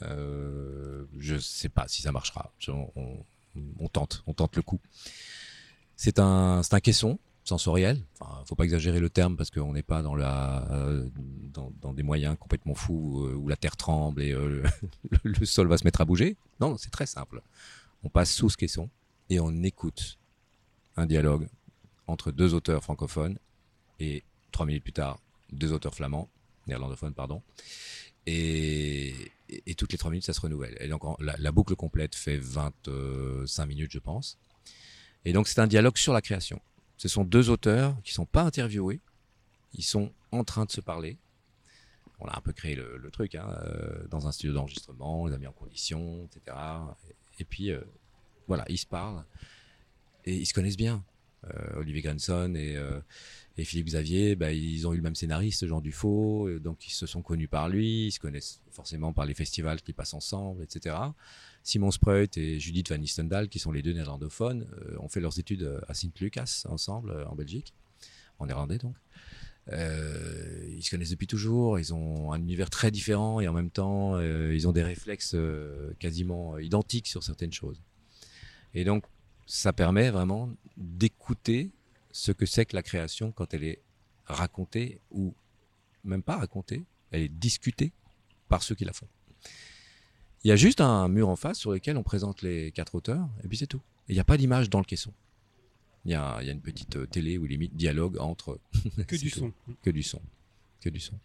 Euh, je sais pas si ça marchera. on, tente, on tente le coup. C'est un, caisson sensoriel. Enfin, faut pas exagérer le terme parce qu'on n'est pas dans euh, des moyens complètement fous euh, où la terre tremble et euh, le, sol va se mettre à bouger. Non, c'est très simple. On passe sous ce caisson et on écoute un dialogue entre deux auteurs francophones et trois minutes plus tard, deux auteurs flamands, néerlandophones, pardon. Et, et, toutes les trois minutes, ça se renouvelle. Et donc, la, boucle complète fait 25 minutes, je pense. Et donc, c'est un dialogue sur la création. Ce sont deux auteurs qui sont pas interviewés. Ils sont en train de se parler. On a un peu créé le, truc, hein, euh, dans un studio d'enregistrement, on les a mis en condition, etc. Et, et puis, euh, voilà, ils se parlent et ils se connaissent bien. Euh, Olivier Granson et, euh, et Philippe Xavier, bah, ils ont eu le même scénariste, Jean Dufaux, euh, donc ils se sont connus par lui, ils se connaissent forcément par les festivals qui passent ensemble, etc. Simon Spreut et Judith Van Nistendal, qui sont les deux néerlandophones, ont fait leurs études à Sint-Lucas ensemble en Belgique, en néerlandais donc. Ils se connaissent depuis toujours, ils ont un univers très différent et en même temps, ils ont des réflexes quasiment identiques sur certaines choses. Et donc, ça permet vraiment d'écouter ce que c'est que la création quand elle est racontée ou même pas racontée, elle est discutée par ceux qui la font. Il y a juste un mur en face sur lequel on présente les quatre auteurs et puis c'est tout. Il n'y a pas d'image dans le caisson. Il y a, il y a une petite euh, télé où limite dialogue entre que du son, que du son, que du son.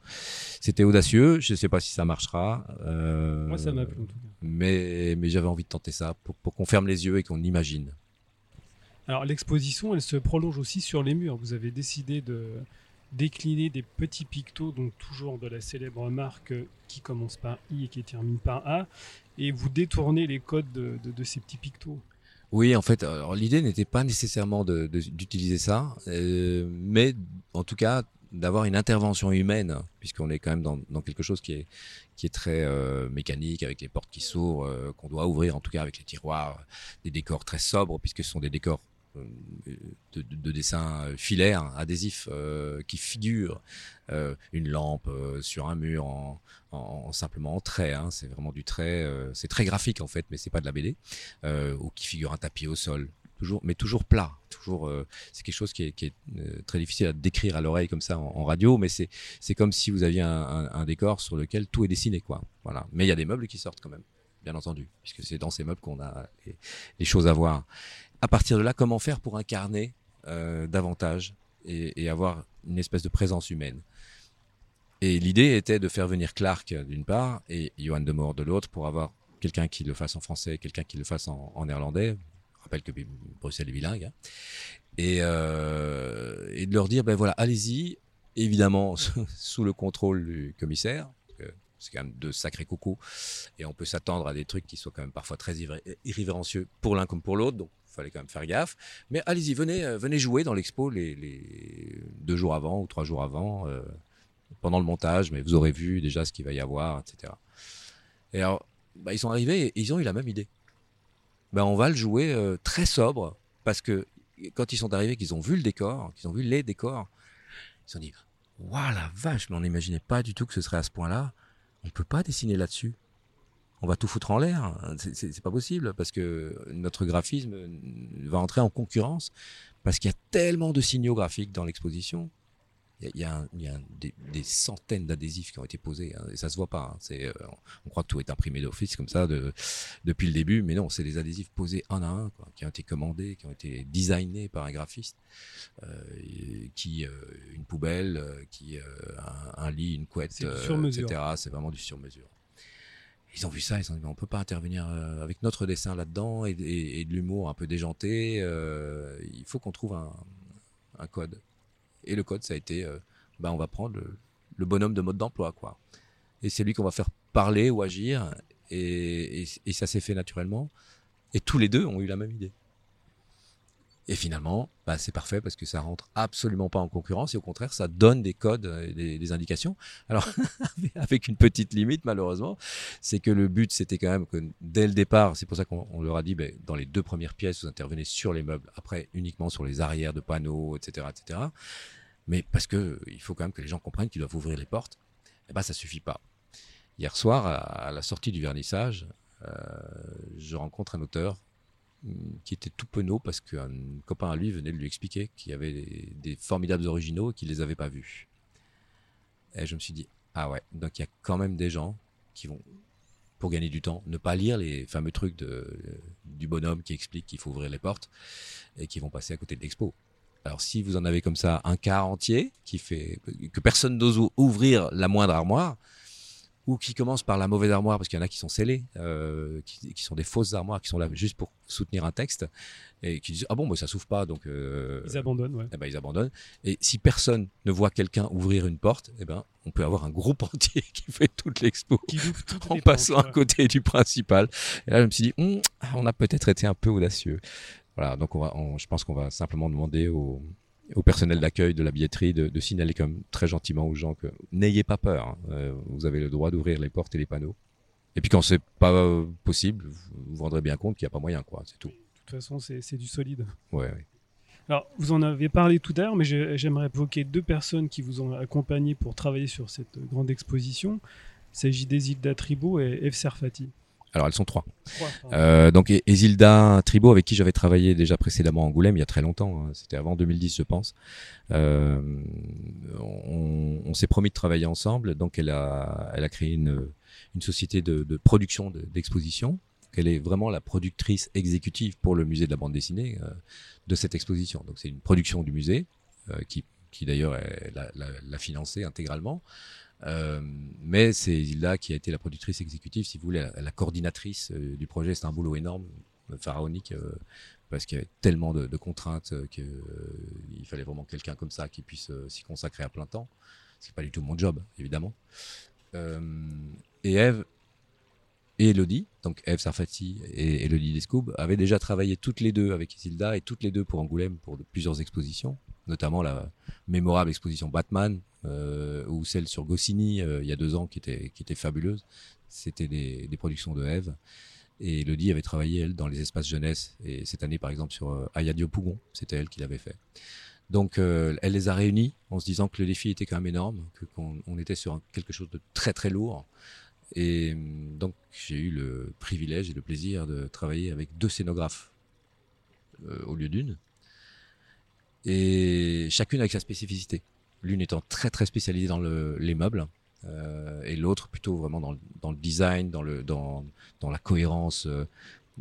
C'était audacieux. Je ne sais pas si ça marchera. Euh, Moi, ça m'a plu. Mais mais j'avais envie de tenter ça pour, pour qu'on ferme les yeux et qu'on imagine. Alors l'exposition, elle se prolonge aussi sur les murs. Vous avez décidé de décliner des petits pictos, donc toujours de la célèbre marque qui commence par I et qui termine par A, et vous détournez les codes de, ces petits pictos. Oui, en fait, l'idée n'était pas nécessairement d'utiliser ça, euh, mais en tout cas d'avoir une intervention humaine, puisqu'on est quand même dans, dans, quelque chose qui est, qui est très euh, mécanique, avec les portes qui s'ouvrent, euh, qu'on doit ouvrir, en tout cas avec les tiroirs, des décors très sobres, puisque ce sont des décors de, de, de dessins filaires, adhésifs, euh, qui figurent euh, une lampe euh, sur un mur en, en, en simplement en trait. Hein, c'est vraiment du trait. Euh, c'est très graphique en fait, mais c'est pas de la BD. Euh, ou qui figure un tapis au sol, toujours, mais toujours plat. Toujours, c'est quelque chose qui est, très difficile à décrire à l'oreille comme ça en, radio, mais c'est c'est comme si vous aviez un, décor sur lequel tout est dessiné, quoi. Voilà. Mais il y a des meubles qui sortent quand même bien entendu, puisque c'est dans ces meubles qu'on a les, choses à voir à partir de là, comment faire pour incarner euh, davantage et, avoir une espèce de présence humaine. Et l'idée était de faire venir Clark d'une part et Johan de de l'autre pour avoir quelqu'un qui le fasse en français, quelqu'un qui le fasse en, néerlandais. Je rappelle que Bruxelles est bilingue. Hein. Et, euh, et de leur dire, ben voilà, allez-y, évidemment sous le contrôle du commissaire, c'est quand même de sacrés cocos et on peut s'attendre à des trucs qui soient quand même parfois très irrévérencieux pour l'un comme pour l'autre donc fallait quand même faire gaffe. Mais allez-y, venez, euh, venez jouer dans l'expo les, deux jours avant ou trois jours avant, euh, pendant le montage, mais vous aurez vu déjà ce qu'il va y avoir, etc. Et alors, bah, ils sont arrivés et ils ont eu la même idée. Ben, on va le jouer euh, très sobre, parce que quand ils sont arrivés, qu'ils ont vu le décor, qu'ils ont vu les décors, ils se sont dit, waouh la vache, mais on n'imaginait pas du tout que ce serait à ce point-là. On ne peut pas dessiner là-dessus on va tout foutre en l'air. C'est pas possible parce que notre graphisme va entrer en concurrence parce qu'il y a tellement de signaux graphiques dans l'exposition Il y a, il y a, des, centaines d'adhésifs qui ont été posés hein, et ça se voit pas. Hein. C'est, on croit que tout est imprimé d'office comme ça de, depuis le début, mais non, c'est des adhésifs posés un à un, quoi, qui ont été commandés, qui ont été designés par un graphiste, qui une poubelle, qui un, un, lit, une couette, etc. C'est vraiment du sur mesure ils ont vu ça, ils ont dit on peut pas intervenir euh, avec notre dessin là-dedans et, de l'humour un peu déjanté. Euh, il faut qu'on trouve un, code. Et le code, ça a été, ben on va prendre le, bonhomme de mode d'emploi, quoi. Et c'est lui qu'on va faire parler ou agir. et ça s'est fait naturellement. Et tous les deux ont eu la même idée. Et finalement, bah, c'est parfait parce que ça rentre absolument pas en concurrence et au contraire, ça donne des codes, et des, indications. Alors, avec une petite limite malheureusement, c'est que le but c'était quand même que dès le départ, c'est pour ça qu'on leur a dit, ben, dans les deux premières pièces, vous intervenez sur les meubles, après uniquement sur les arrières de panneaux, etc., etc. Mais parce que il faut quand même que les gens comprennent qu'ils doivent ouvrir les portes. Eh ben, ça suffit pas. Hier soir, à, la sortie du vernissage, euh, je rencontre un auteur qui était tout penaud parce qu'un copain à lui venait de lui expliquer qu'il y avait des, formidables originaux et qu'il les avait pas vus. Et je me suis dit, ah ouais, donc il y a quand même des gens qui vont, pour gagner du temps, ne pas lire les fameux trucs de, du bonhomme qui explique qu'il faut ouvrir les portes et qui vont passer à côté de l'expo. Alors si vous en avez comme ça un quart entier qui fait que personne n'ose ouvrir la moindre armoire, ou qui commencent par la mauvaise armoire, parce qu'il y en a qui sont scellés, euh, qui, qui, sont des fausses armoires, qui sont là juste pour soutenir un texte, et qui disent ah bon, bah, ça s'ouvre pas, donc euh, ils abandonnent. Ouais. Eh ben, ils abandonnent. Et si personne ne voit quelqu'un ouvrir une porte, eh ben on peut avoir un groupe entier qui fait toute l'expo en passant à côté du principal. Et là, je me suis dit, hum, on a peut-être été un peu audacieux. Voilà, donc on va, je pense qu'on va simplement demander aux au personnel d'accueil de la billetterie de, de, signaler comme très gentiment aux gens que n'ayez pas peur, hein. euh, vous avez le droit d'ouvrir les portes et les panneaux. Et puis quand c'est pas euh, possible, vous vous rendrez bien compte qu'il n'y a pas moyen, quoi, c'est tout. De toute façon, c'est du solide. Ouais, ouais. Alors, vous en avez parlé tout à l'heure, mais j'aimerais évoquer deux personnes qui vous ont accompagné pour travailler sur cette grande exposition. Il s'agit d'Isilda Tribo et Eve Serfati. Alors elles sont trois. euh, donc Isilda Tribo avec qui j'avais travaillé déjà précédemment à Angoulême il y a très longtemps, hein. c'était avant 2010 je pense. Euh, on, on s'est promis de travailler ensemble, donc elle a, elle a créé une, une société de, de production d'exposition. elle est vraiment la productrice exécutive pour le musée de la bande dessinée euh, de cette exposition. Donc c'est une production du musée euh, qui, qui d'ailleurs l'a financée intégralement. Euh, mais c'est Isilda qui a été la productrice exécutive, si vous voulez, la, coordinatrice euh, du projet. C'est un boulot énorme, euh, pharaonique, parce qu'il y avait tellement de, de contraintes qu'il il fallait vraiment quelqu'un comme ça qui puisse s'y consacrer à plein temps. C'est pas du tout mon job, évidemment. et Eve et Elodie, donc Eve Sarfati et Elodie Descoub, avaient déjà travaillé toutes les deux avec Isilda et toutes les deux pour Angoulême pour plusieurs expositions, notamment la mémorable exposition Batman euh, ou celle sur Goscinny euh, il y a deux ans qui était qui était fabuleuse. C'était des, productions de Eve. Et Elodie avait travaillé elle dans les espaces jeunesse et cette année par exemple sur euh, Ayadio Pougon, c'était elle qui l'avait fait. Donc elle les a réunis en se disant que le défi était quand même énorme, qu'on on était sur quelque chose de très très lourd. Et donc j'ai eu le privilège et le plaisir de travailler avec deux scénographes au lieu d'une, et chacune avec sa spécificité l'une étant très très spécialisée dans le, les meubles euh, et l'autre plutôt vraiment dans, le design, dans, la cohérence euh,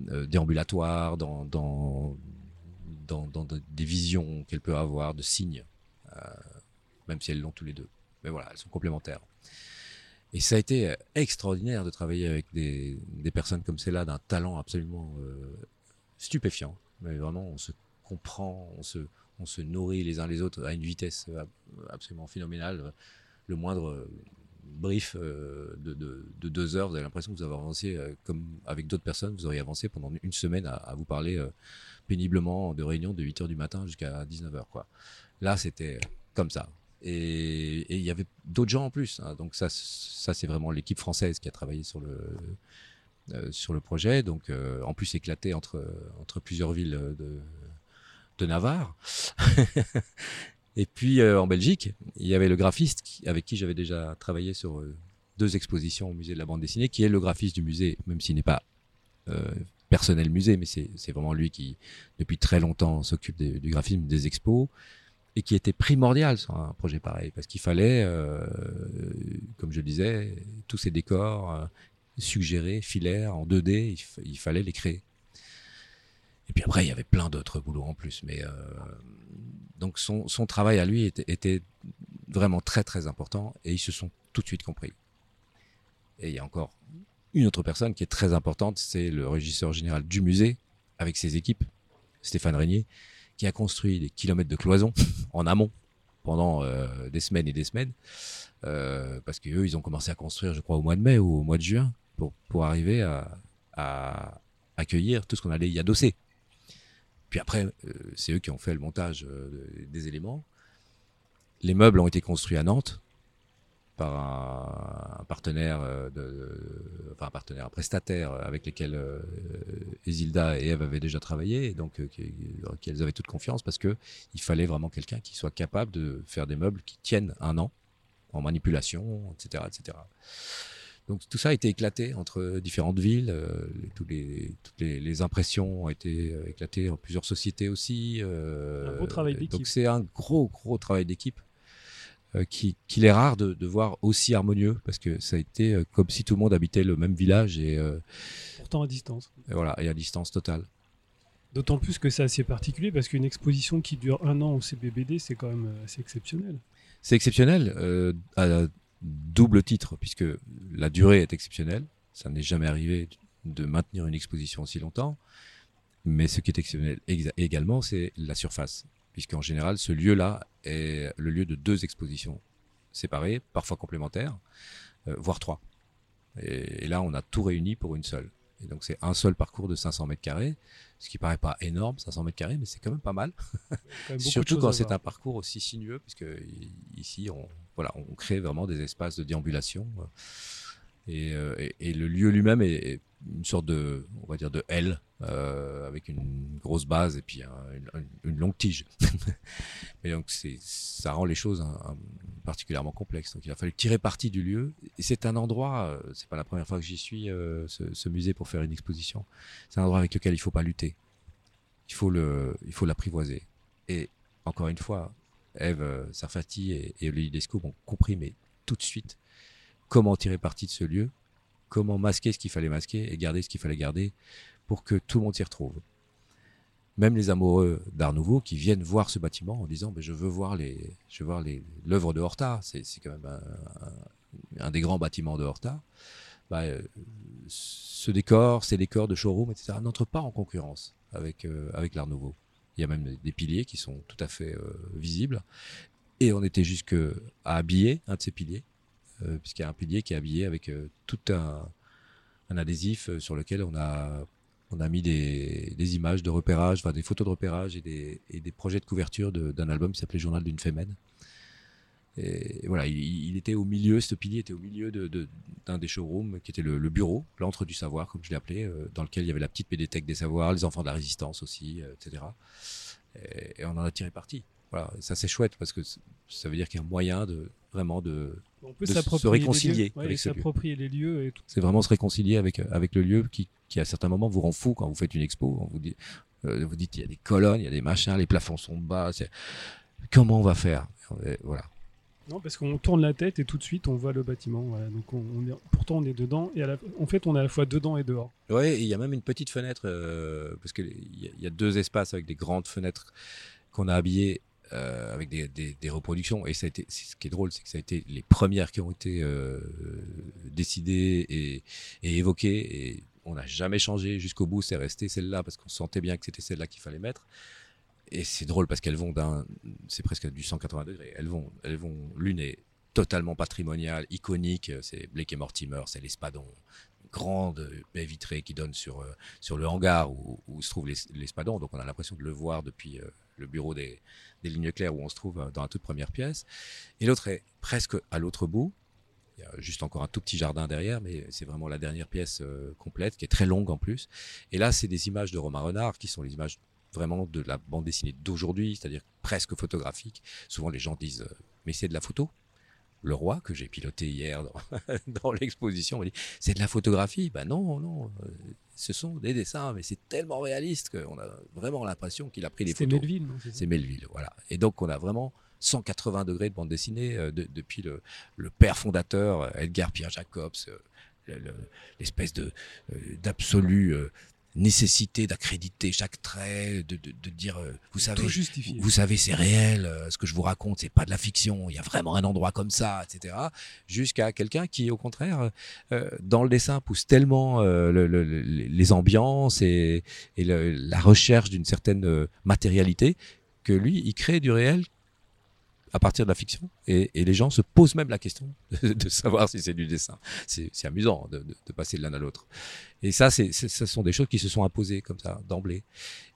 euh déambulatoire, dans, des visions qu'elle peut avoir, de signes, euh, même si elles l'ont tous les deux. Mais voilà, elles sont complémentaires. Et ça a été extraordinaire de travailler avec des, des personnes comme celle-là, d'un talent absolument stupéfiant. Mais vraiment, on se comprend, on se, on se nourrit les uns les autres à une vitesse euh, absolument phénoménale. Le moindre euh, brief euh, de, deux heures, vous avez l'impression que vous avez avancé comme avec d'autres personnes, vous auriez avancé pendant une semaine à, vous parler péniblement de réunion de 8 heures du matin jusqu'à 19 heures. Là, c'était comme ça. Et il y avait d'autres gens en plus. Hein. Donc ça, ça c'est vraiment l'équipe française qui a travaillé sur le sur le projet. Donc en plus éclaté entre entre plusieurs villes de de Navarre. et puis euh, en Belgique, il y avait le graphiste avec qui j'avais déjà travaillé sur euh, deux expositions au musée de la bande dessinée, qui est le graphiste du musée, même s'il n'est pas euh, personnel musée, mais c'est vraiment lui qui, depuis très longtemps, s'occupe du graphisme des expos. et qui était primordial sur un projet pareil, parce qu'il fallait, comme je le disais, tous ces décors suggérés, filaires, en 2D, il, fallait les créer. Et puis après, il y avait plein d'autres boulots en plus, mais euh, donc son, son, travail à lui était, était, vraiment très très important, et ils se sont tout de suite compris. Et il y a encore une autre personne qui est très importante, c'est le régisseur général du musée, avec ses équipes, Stéphane Régnier, qui a construit des kilomètres de cloisons en amont pendant euh, des semaines et des semaines, euh, parce qu'eux, ils ont commencé à construire, je crois, au mois de mai ou au mois de juin, pour, pour arriver à, à accueillir tout ce qu'on allait y adosser. Puis après, euh, c'est eux qui ont fait le montage des éléments. Les meubles ont été construits à Nantes, par un, partenaire, euh, enfin un partenaire, un prestataire avec lesquels euh, Isilda et Eve avaient déjà travaillé, donc euh, qu'elles avaient toute confiance parce que il fallait vraiment quelqu'un qui soit capable de faire des meubles qui tiennent un an en manipulation, etc., etc. Donc tout ça a été éclaté entre différentes villes, tous les, toutes les, impressions ont été éclatées en plusieurs sociétés aussi. un gros travail d'équipe. Donc c'est un gros gros travail d'équipe. Euh, qu'il est rare de, voir aussi harmonieux parce que ça a été euh, comme si tout le monde habitait le même village et euh, pourtant à distance. Et voilà, et à distance totale. D'autant plus que c'est assez particulier parce qu'une exposition qui dure un an au CBBD, c'est quand même assez exceptionnel. C'est exceptionnel à double titre puisque la durée est exceptionnelle. Ça n'est jamais arrivé de maintenir une exposition aussi longtemps. Mais ce qui est exceptionnel également, c'est la surface puisqu'en général, ce lieu-là est le lieu de deux expositions séparées, parfois complémentaires, euh, voire trois. Et, là, on a tout réuni pour une seule. Et donc, c'est un seul parcours de 500 mètres carrés, ce qui paraît pas énorme, 500 mètres carrés, mais c'est quand même pas mal. Surtout quand c'est un parcours aussi sinueux, puisque ici, on, voilà, on crée vraiment des espaces de déambulation. Euh, et, le lieu lui-même est, une sorte de, on va dire, de L euh, avec une grosse base et puis une, longue tige. Mais donc ça rend les choses particulièrement complexes. Donc il a fallu tirer parti du lieu. Et c'est un endroit, euh, c'est pas la première fois que j'y suis, ce, musée pour faire une exposition. C'est un endroit avec lequel il faut pas lutter. Il faut l'apprivoiser. Et encore une fois, Eve Sarfati et, et Olivier ont compris, mais tout de suite, comment tirer parti de ce lieu, comment masquer ce qu'il fallait masquer et garder ce qu'il fallait garder pour que tout le monde s'y retrouve. Même les amoureux d'Art Nouveau qui viennent voir ce bâtiment en disant ben, je veux voir l'œuvre de Horta, c'est quand même un, des grands bâtiments de Horta. Bah, euh, ce décor, ces décors de showroom, etc., n'entrent pas en concurrence avec euh, avec l'Art Nouveau. Il y a même des piliers qui sont tout à fait euh, visibles. Et on était jusque à habiller un de ces piliers euh, puisqu'il y a un pilier qui est habillé avec euh, tout un, adhésif sur lequel on a on a mis des, images de repérage, des photos de repérage et des, des projets de couverture d'un album qui s'appelait Journal d'une Fémène. Et, voilà, il, était au milieu, ce pilier était au milieu d'un de, d'un des showrooms qui était le, bureau, l'antre du savoir, comme je l'ai appelé, dans lequel il y avait la petite médiathèque des savoirs, les enfants de la résistance aussi, etc. Et, et, on en a tiré parti. Voilà, ça c'est chouette parce que ça veut dire qu'il y a un moyen de vraiment de, on peut se réconcilier avec s'approprier les lieux et tout. C'est vraiment se réconcilier avec avec le lieu qui, qui à certains moments vous rend fou quand vous faites une expo. On vous dit euh, vous dites il y a des colonnes, il y a des machins, les plafonds sont bas. Comment on va faire? Voilà. Non, parce qu'on tourne la tête et tout de suite on voit le bâtiment. Donc pourtant on est dedans et en fait on est à la fois dedans et dehors. Ouais, il y a même une petite fenêtre euh, parce qu'il y, a deux espaces avec des grandes fenêtres qu'on a habillées euh, avec des, reproductions. Et ça a été, ce qui est drôle, c'est que ça a été les premières qui ont été euh, décidées et, évoquées. Et on n'a jamais changé jusqu'au bout. C'est resté celle-là parce qu'on sentait bien que c'était celle-là qu'il fallait mettre. Et c'est drôle parce qu'elles vont d'un, c'est presque du 180 degrés. Elles vont, elles vont, l'une est totalement patrimoniale, iconique. C'est Blake et Mortimer, c'est l'espadon, grande baie vitrée qui donne sur euh, sur le hangar où, où se trouve l'espadon. Donc on a l'impression de le voir depuis le bureau des, lignes claires où on se trouve euh, dans la toute première pièce. Et l'autre est presque à l'autre bout. Il y a juste encore un tout petit jardin derrière, mais c'est vraiment la dernière pièce euh, complète, qui est très longue en plus. Et là, c'est des images de Romain Renard, qui sont les images vraiment de la bande dessinée d'aujourd'hui, c'est-à-dire presque photographique. Souvent, les gens disent, euh, mais c'est de la photo? Le roi, que j'ai piloté hier dans, dans l'exposition, m'a dit C'est de la photographie? Ben non, non, euh, ce sont des dessins, mais c'est tellement réaliste qu'on a vraiment l'impression qu'il a pris des photos. Melville, c'est ça? C'est Melville, voilà. Et donc on a vraiment 180 degrés de bande dessinée euh, de- depuis le, le père fondateur Edgar Pierre Jacobs, euh, le- le- l'espèce de euh, euh, nécessité d'accréditer chaque trait, de, de, de dire euh, vous savez vous savez, c'est réel. euh, Ce que je vous raconte, c'est pas de la fiction. Il y a vraiment un endroit comme ça, etc. Jusqu'à quelqu'un qui, au contraire, euh, dans le dessin, pousse tellement le- le- le- les ambiances et, et le- la recherche d'une certaine matérialité que lui, il crée du réel à partir de la fiction. Et, les gens se posent même la question de, savoir si c'est du dessin. C'est amusant de, passer de l'un à l'autre. Et ça, ce sont des choses qui se sont imposées comme ça d'emblée.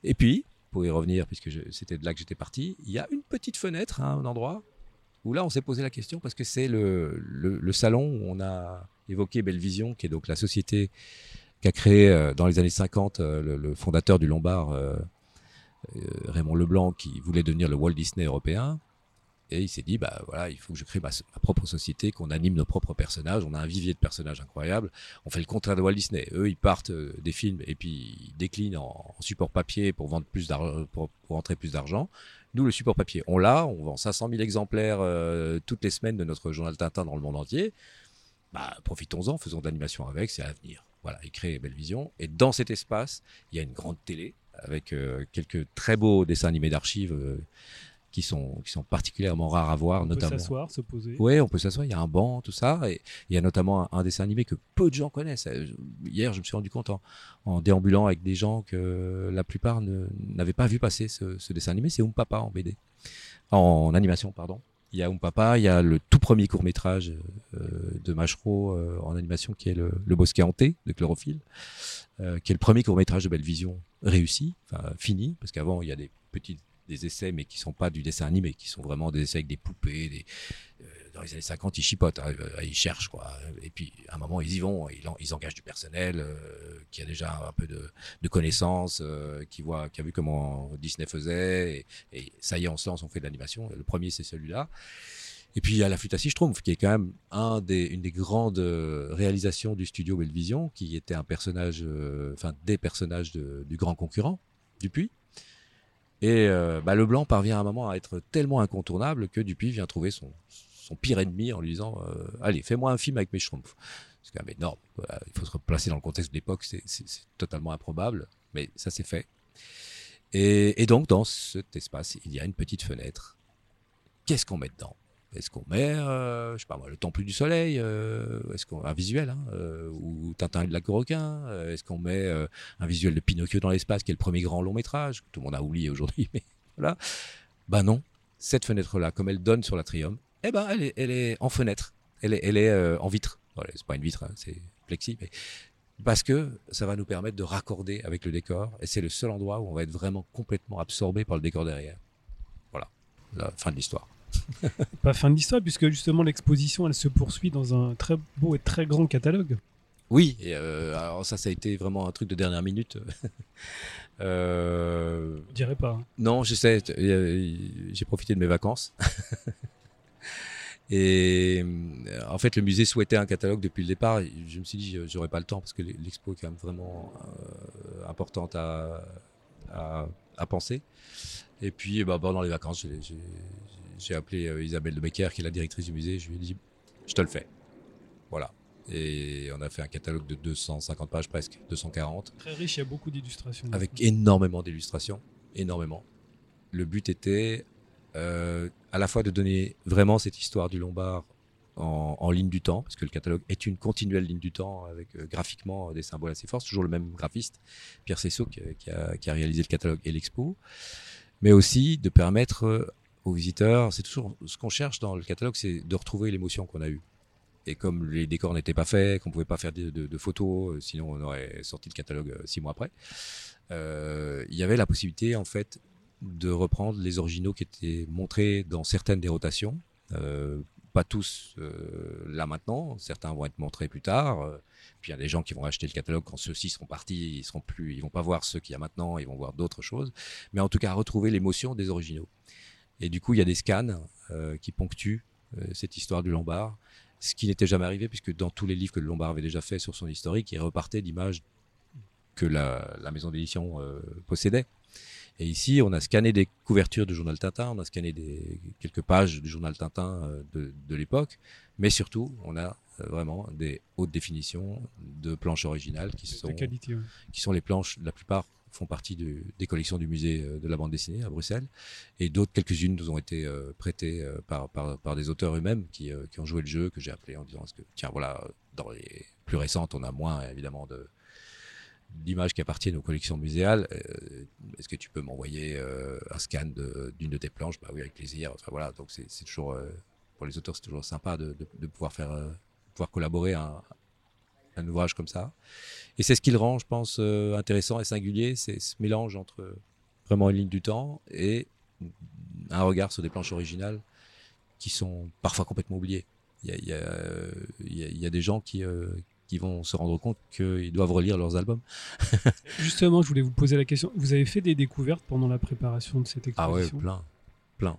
Et puis, pour y revenir, puisque c'était de là que j'étais parti, il y a une petite fenêtre, un endroit où là, on s'est posé la question parce que c'est le, salon où on a évoqué Bellevision, qui est donc la société qu'a créé euh, dans les années 50 euh, le, le fondateur du Lombard, euh, euh, Raymond Leblanc, qui voulait devenir le Walt Disney européen. Et il s'est dit, bah voilà, il faut que je crée ma, propre société, qu'on anime nos propres personnages. On a un vivier de personnages incroyable. On fait le contraire de Walt Disney. Eux, ils partent euh, des films et puis ils déclinent en, support papier pour vendre plus d'argent, pour, rentrer plus d'argent. Nous, le support papier, on l'a. On vend 500 000 exemplaires euh, toutes les semaines de notre journal Tintin dans le monde entier. Bah, profitons-en, faisons de l'animation avec, c'est à venir. Voilà, il crée Bellevision. Et dans cet espace, il y a une grande télé avec euh, quelques très beaux dessins animés d'archives qui sont qui sont particulièrement rares à voir, On peut notamment. s'asseoir, se poser. Oui, on peut s'asseoir. Il y a un banc, tout ça. Et il y a notamment un, un dessin animé que peu de gens connaissent. Euh, Hier, je me suis rendu compte en, en déambulant avec des gens que la plupart n'avaient pas vu passer ce, ce dessin animé. C'est Oom Papa en BD, en animation, pardon. Il y a Oom Papa, il y a le tout premier court métrage de Machereau euh, en animation qui est le, le Bosquet hanté de Chlorophylle, euh, qui est le premier court métrage de Bellevision réussi, enfin fini, parce qu'avant il y a des petits des essais mais qui sont pas du dessin animé, qui sont vraiment des essais avec des poupées, euh, dans les années 50, ils chipotent, hein, euh, ils cherchent quoi. Et puis à un moment ils y vont, ils, ils engagent du personnel euh, qui a déjà un peu de, de connaissances, qui voit, qui a vu comment Disney faisait, et, ça y est, on se lance, on fait de l'animation. Le premier c'est celui-là. Et puis il y a la flûte à six schtroumpfs, qui est quand même une des grandes réalisations du studio Bellevision, qui était un personnage, enfin des personnages du grand concurrent, Dupuis. Et euh, bah, parvient à un moment à être tellement incontournable que Dupuis vient trouver son, pire ennemi en lui disant euh, Allez, fais-moi un film avec mes schtroumpfs. C'est quand même énorme. Il faut se replacer dans le contexte de l'époque, c'est totalement improbable, mais ça s'est fait. Et, et donc, dans cet espace, il y a une petite fenêtre. Qu'est-ce qu'on met dedans? Est-ce qu'on met, euh, je sais pas moi, le Temple du Soleil euh, Est-ce qu'on un visuel hein, euh, ou Tintin et le lac Requin Est-ce qu'on met un visuel de Pinocchio dans l'espace, qui est le premier grand long métrage que tout le monde a oublié aujourd'hui, mais voilà. Ben non, cette fenêtre-là, comme elle donne sur l'atrium, eh ben elle est, en fenêtre, elle est, elle est en vitre. Voilà, c'est pas une vitre, hein, c'est plexi, mais parce que ça va nous permettre de raccorder avec le décor, et c'est le seul endroit où on va être vraiment complètement absorbé par le décor derrière. Voilà, la fin de l'histoire. Pas fin de l'histoire, puisque justement l'exposition, elle se poursuit dans un très beau et très grand catalogue. Oui, et euh, alors ça, ça a été vraiment un truc de dernière minute. euh, Je dirais pas. hein. Non, je sais, euh, j'ai profité de mes vacances. Et euh, en fait, le musée souhaitait un catalogue depuis le départ. Je me suis dit, j'aurais pas le temps parce que l'expo est quand même vraiment euh, importante à, à, à penser. Et puis, bah, pendant les vacances, j'ai- j'ai appelé euh, Isabelle de Becker, qui est la directrice du musée. Je lui ai dit, je te le fais. Voilà. Et on a fait un catalogue de 250 pages presque, 240 Très riche, il y a beaucoup d'illustrations. avec énormément d'illustrations, énormément. Le but était euh, à la fois de donner vraiment cette histoire du Lombard en, en ligne du temps, parce que le catalogue est une continuelle ligne du temps avec euh, graphiquement des symboles assez forts, toujours le même graphiste, Pierre Cessot, qui, qui a, qui a réalisé le catalogue et l'expo, mais aussi de permettre aux visiteurs, c'est toujours ce qu'on cherche dans le catalogue, c'est de retrouver l'émotion qu'on a eue. Et comme les décors n'étaient pas faits, qu'on pouvait pas faire de, photos, euh, sinon on aurait sorti le catalogue euh, six mois après, euh, il y avait la possibilité en fait de reprendre les originaux qui étaient montrés dans certaines des rotations. Pas tous là maintenant, certains vont être montrés plus tard. puis il y a des gens qui vont acheter le catalogue quand ceux-ci seront partis, ils seront plus, ils vont pas voir ceux qu'il y a maintenant, ils vont voir d'autres choses. Mais en tout cas, retrouver l'émotion des originaux. Et du coup, il y a des scans euh, qui ponctuent cette histoire du Lombard, ce qui n'était jamais arrivé puisque dans tous les livres que le Lombard avait déjà fait sur son historique, il repartait d'images que la, maison d'édition possédait. Et ici, on a scanné des couvertures du journal Tintin, on a scanné des, quelques pages du journal Tintin euh, de, de l'époque, mais surtout, on a euh, vraiment des hautes définitions de planches originales qui sont, qualité, qui sont les planches, la plupart font partie de, des collections du musée euh, de la bande dessinée à Bruxelles, et d'autres, quelques-unes, nous ont été prêtées par, par, par, des auteurs eux-mêmes qui, qui, ont joué le jeu, que j'ai appelé en disant, que, tiens, voilà, dans les plus récentes, on a moins évidemment de, d'images qui appartiennent aux collections muséales. Euh, est-ce que tu peux m'envoyer euh, un scan d'une de, tes planches? Bah oui, avec plaisir. Enfin, voilà, donc c'est toujours euh, pour les auteurs, c'est toujours sympa de, de, pouvoir faire, pouvoir collaborer un, un ouvrage comme ça. Et c'est ce qui le rend, je pense, intéressant et singulier, c'est ce mélange entre vraiment une ligne du temps et un regard sur des planches originales qui sont parfois complètement oubliées. Il y a, il y a, il y a des gens qui, qui vont se rendre compte qu'ils doivent relire leurs albums. Justement, je voulais vous poser la question. Vous avez fait des découvertes pendant la préparation de cette exposition Ah ouais, plein, plein.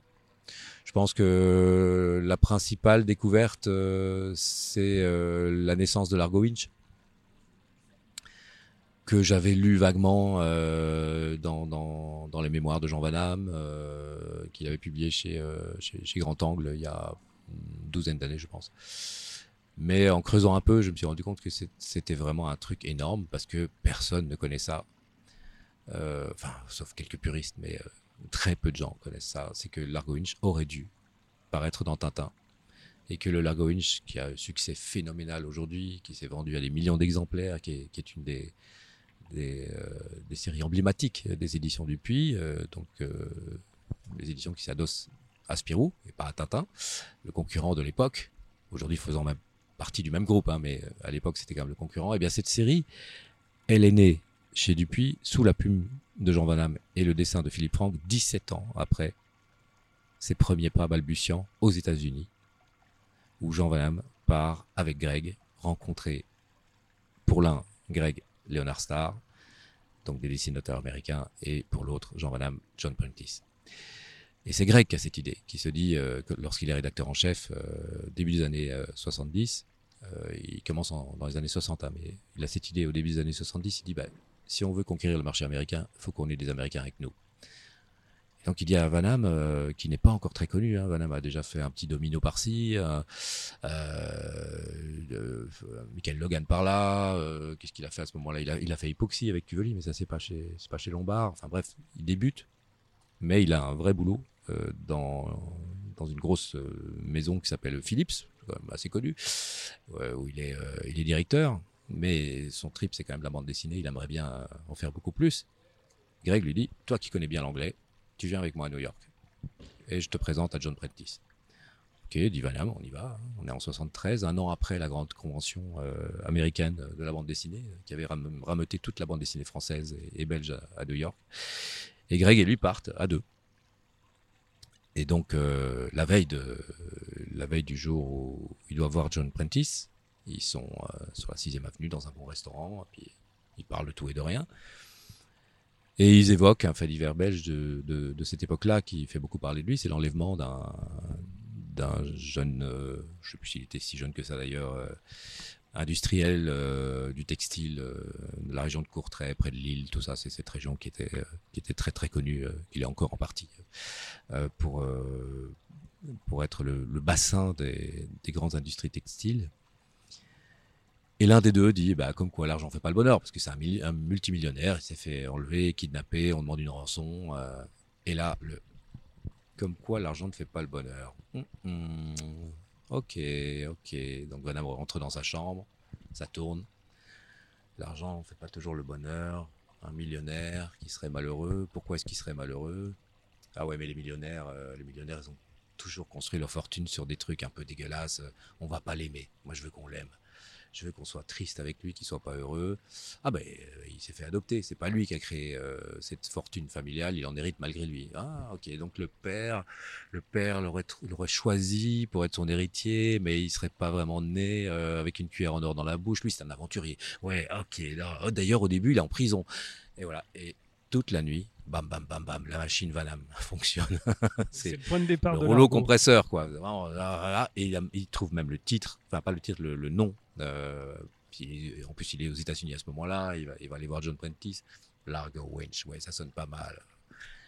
Je pense que la principale découverte, euh, c'est euh, la naissance de l'Argo Winch, que j'avais lu vaguement euh, dans, les mémoires de Jean Van Damme, qu'il avait publié chez, chez, Grand Angle il y a une douzaine d'années, je pense. Mais en creusant un peu, je me suis rendu compte que c'était vraiment un truc énorme parce que personne ne connaît ça. Enfin, sauf quelques puristes, mais très peu de gens connaissent ça. C'est que Largo Winch aurait dû paraître dans Tintin. Et que le Largo Winch, qui a un succès phénoménal aujourd'hui, qui s'est vendu à des millions d'exemplaires, qui est, une euh, des, séries emblématiques des éditions du Puy, donc les éditions qui s'adossent à Spirou et pas à Tintin, le concurrent de l'époque, aujourd'hui faisant même partie du même groupe, hein, mais euh, à l'époque c'était quand même le concurrent. Et eh bien cette série, elle est née chez Dupuis sous la plume de Jean Van Damme et le dessin de Philippe Franck 17 ans après ses premiers pas balbutiants aux États-Unis, où Jean Van Damme part avec Greg rencontrer pour l'un Greg Leonard Starr, donc des dessinateurs américains, et pour l'autre Jean Van Damme, John Prentice. Et c'est Greg qui a cette idée, qui se dit euh, que lorsqu'il est rédacteur en chef, euh, début des années 70, euh, il commence dans les années 60, hein, mais il a cette idée au début des années 70. Il dit bah, si on veut conquérir le marché américain, il faut qu'on ait des Américains avec nous. Et donc il dit à Vanham, euh, qui n'est pas encore très connu, hein, Vanham a déjà fait un petit domino par-ci, euh, euh, Michael Logan par là, euh, qu'est-ce qu'il a fait à ce moment-là? Il a, a fait Hypoxie avec Cuveli, mais ça c'est pas chez pas chez Lombard. Enfin bref, il débute, mais il a un vrai boulot dans une grosse maison qui s'appelle Philips, assez connu, euh, où il est, euh, il est directeur, mais son trip c'est quand même la bande dessinée, il aimerait bien euh, en faire beaucoup plus. Greg lui dit, toi qui connais bien l'anglais, tu viens avec moi à New York et je te présente à John Prentice. Ok, dit Van on y va. Hein. On est en 73, un an après la grande convention américaine de la bande dessinée, qui avait rameuté toute la bande dessinée française et, belge à, New York. Et Greg et lui partent à deux. Et donc la veille de la veille du jour où il doit voir John Prentice. Ils sont euh, sur la 6 avenue dans un bon restaurant, et puis ils parlent de tout et de rien. Et ils évoquent un fait belge de, de, cette époque-là qui fait beaucoup parler de lui, c'est l'enlèvement d'un d'un jeune, euh, je ne sais plus s'il était si jeune que ça d'ailleurs, euh, industriel du textile de la région de Courtrai, près de Lille, tout ça, c'est cette région qui était qui était très très connue, qui est encore en partie pour pour être le, bassin des, grandes industries textiles. Et l'un des deux dit, bah, comme quoi l'argent fait pas le bonheur, parce que c'est un, multimillionnaire, il s'est fait enlever, kidnapper, on demande une rançon. Euh, et là, le, comme quoi l'argent ne fait pas le bonheur. Hum, hum. ok, ok. Donc Van rentre dans sa chambre, ça tourne. L'argent ne fait pas toujours le bonheur. Un millionnaire qui serait malheureux. Pourquoi est-ce qu'il serait malheureux? Ah ouais, mais les millionnaires, euh, les millionnaires, ils ont toujours construit leur fortune sur des trucs un peu dégueulasses. On va pas l'aimer. Moi, je veux qu'on l'aime. Je veux qu'on soit triste avec lui, qu'il soit pas heureux. Ah ben, euh, il s'est fait adopter. C'est pas lui qui a créé euh, cette fortune familiale. Il en hérite malgré lui. Ah, ok. Donc le père, le père l'aurait, choisi pour être son héritier, mais il serait pas vraiment né euh, avec une cuillère en or dans la bouche. Lui, c'est un aventurier. Ouais, ok. Oh, d'ailleurs, au début, il est en prison. Et voilà. Et toute la nuit. Bam, bam, bam, bam, la machine Vanham fonctionne. C'est le point de départ le de rouleau compresseur, quoi. Et il, a- il trouve même le titre, enfin pas le titre, le, le nom. Euh, puis, en plus, il est aux États-Unis à ce moment-là. Il va, il va aller voir John Prentice. Largo Winch, ouais, ça sonne pas mal.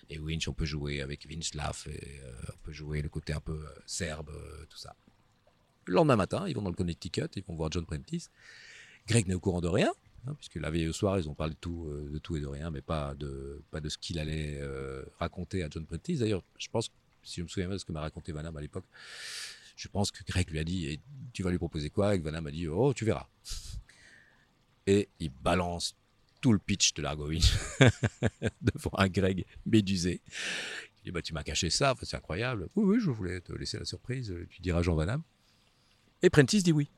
Et Winch, on peut jouer avec Vince Laff, et, euh, on peut jouer le côté un peu euh, serbe, euh, tout ça. Le lendemain matin, ils vont dans le Connecticut, ils vont voir John Prentice. Greg n'est au courant de rien, hein, puisque la veille au soir, ils ont parlé de tout, euh, de tout et de rien, mais pas de, pas de ce qu'il allait euh, raconter à John Prentice. D'ailleurs, je pense, si je me souviens bien de ce que m'a raconté Vanham à l'époque, je pense que Greg lui a dit Et Tu vas lui proposer quoi? Et Vanham a dit Oh, tu verras. Et il balance tout le pitch de l'Argo Winch devant un Greg médusé. Il dit bah, Tu m'as caché ça, c'est incroyable. Oui, oui, je voulais te laisser la surprise. Tu diras Jean Vanham. Et Prentice dit oui.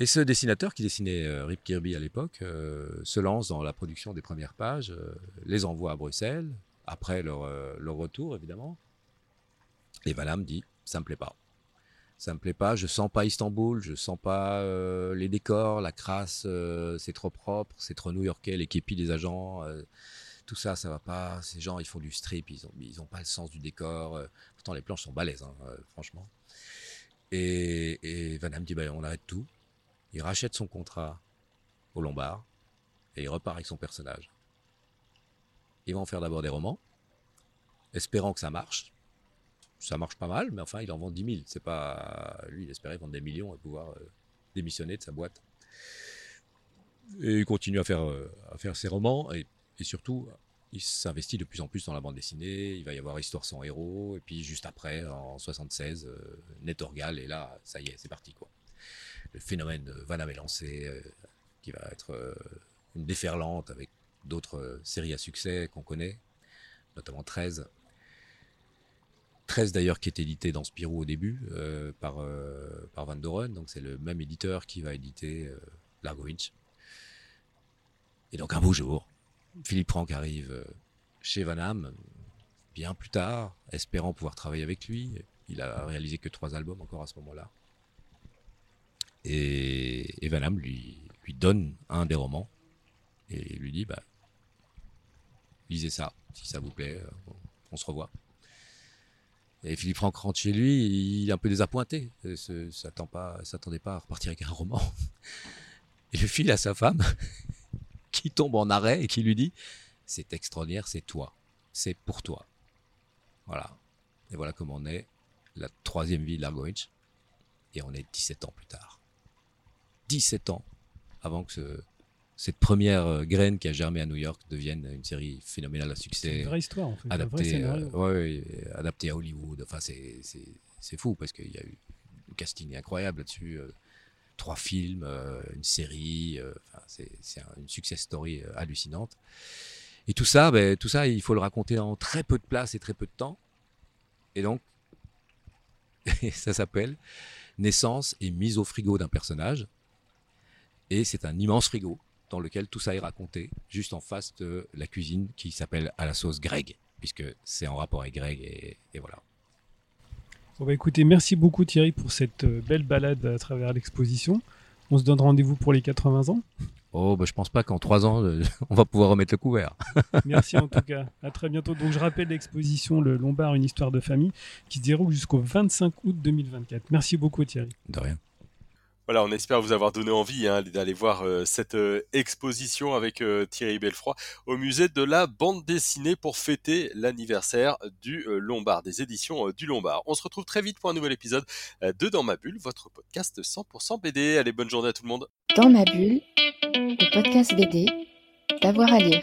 Et ce dessinateur qui dessinait euh, Rip Kirby à l'époque euh, se lance dans la production des premières pages, euh, les envoie à Bruxelles, après leur, leur retour évidemment. Et Vanham dit ça me plaît pas. Ça me plaît pas, je sens pas Istanbul, je sens pas les décors, la crasse, c'est trop propre, c'est trop new-yorkais, les képis des agents, tout ça, ça va pas. Ces gens, ils font du strip, ils ont, ils ont pas le sens du décor. pourtant, les planches sont balèzes, hein, franchement. Et, et Van Damme dit, ben, on arrête tout. Il rachète son contrat au Lombard et il repart avec son personnage. Il va en faire d'abord des romans, espérant que ça marche. Ça marche pas mal, mais enfin, il en vend 10 000. C'est pas, lui, il espérait vendre des millions et pouvoir euh, démissionner de sa boîte. Et il continue à faire, euh, à faire ses romans et, surtout, il s'investit de plus en plus dans la bande dessinée. Il va y avoir Histoire sans héros. Et puis, juste après, en 76, euh, Netorgal. Et là, ça y est, c'est parti, quoi. Le phénomène Van Damme est lancé, euh, qui va être euh, une déferlante avec d'autres euh, séries à succès qu'on connaît, notamment 13. 13 d'ailleurs qui est édité dans Spirou au début par, Van Doren, donc c'est le même éditeur qui va éditer Largo Winch. Et donc un beau jour, Philippe Franck arrive chez Van Damme, bien plus tard, espérant pouvoir travailler avec lui. Il a réalisé que trois albums encore à ce moment-là. Et, et Van lui, lui donne un des romans et lui dit bah, lisez ça, si ça vous plaît, euh, on, se revoit. Et Philippe Franck rentre chez lui, il est un peu désappointé. Il ne s'attendait pas à repartir avec un roman. Il le file à sa femme, qui tombe en arrêt et qui lui dit C'est extraordinaire, c'est toi, c'est pour toi. Voilà. Et voilà comment on est, la troisième vie de. Et on est 17 ans plus tard. 17 ans avant que ce- cette première euh, graine qui a germé à New York devienne une série phénoménale à C'est succès une vraie histoire, en fait. un vrai adapté, euh, scénario. ouais, ouais, adapté à Hollywood. Enfin, c'est c'est- c'est fou parce qu'il y a eu un casting incroyable là-dessus. euh, trois films, euh, une série. euh, enfin, c'est c'est un- une success story euh, hallucinante. Et tout ça, ben, tout ça, il faut le raconter en très peu de place et très peu de temps. Et donc, ça s'appelle Naissance et mise au frigo d'un personnage. Et c'est un immense frigo dans lequel tout ça est raconté, juste en face de la cuisine qui s'appelle à la sauce Greg, puisque c'est en rapport avec Greg, et, et voilà. Bon, bah, écoutez, merci beaucoup Thierry pour cette euh, belle balade à travers l'exposition. On se donne rendez-vous pour les 80 ans. Oh, bah, je pense pas qu'en trois ans, euh, on va pouvoir remettre le couvert. Merci en tout cas. À très bientôt. Donc je rappelle l'exposition Le Lombard, une histoire de famille qui se déroule jusqu'au 25 août 2024. Merci beaucoup Thierry. De rien. Voilà, on espère vous avoir donné envie hein, d'aller voir euh, cette euh, exposition avec euh, Thierry Belfroy au musée de la bande dessinée pour fêter l'anniversaire du Lombard, des éditions du Lombard. On se retrouve très vite pour un nouvel épisode de Dans ma bulle, votre podcast 100% BD. Allez, bonne journée à tout le monde. Dans ma bulle, le podcast BD, d'avoir à lire.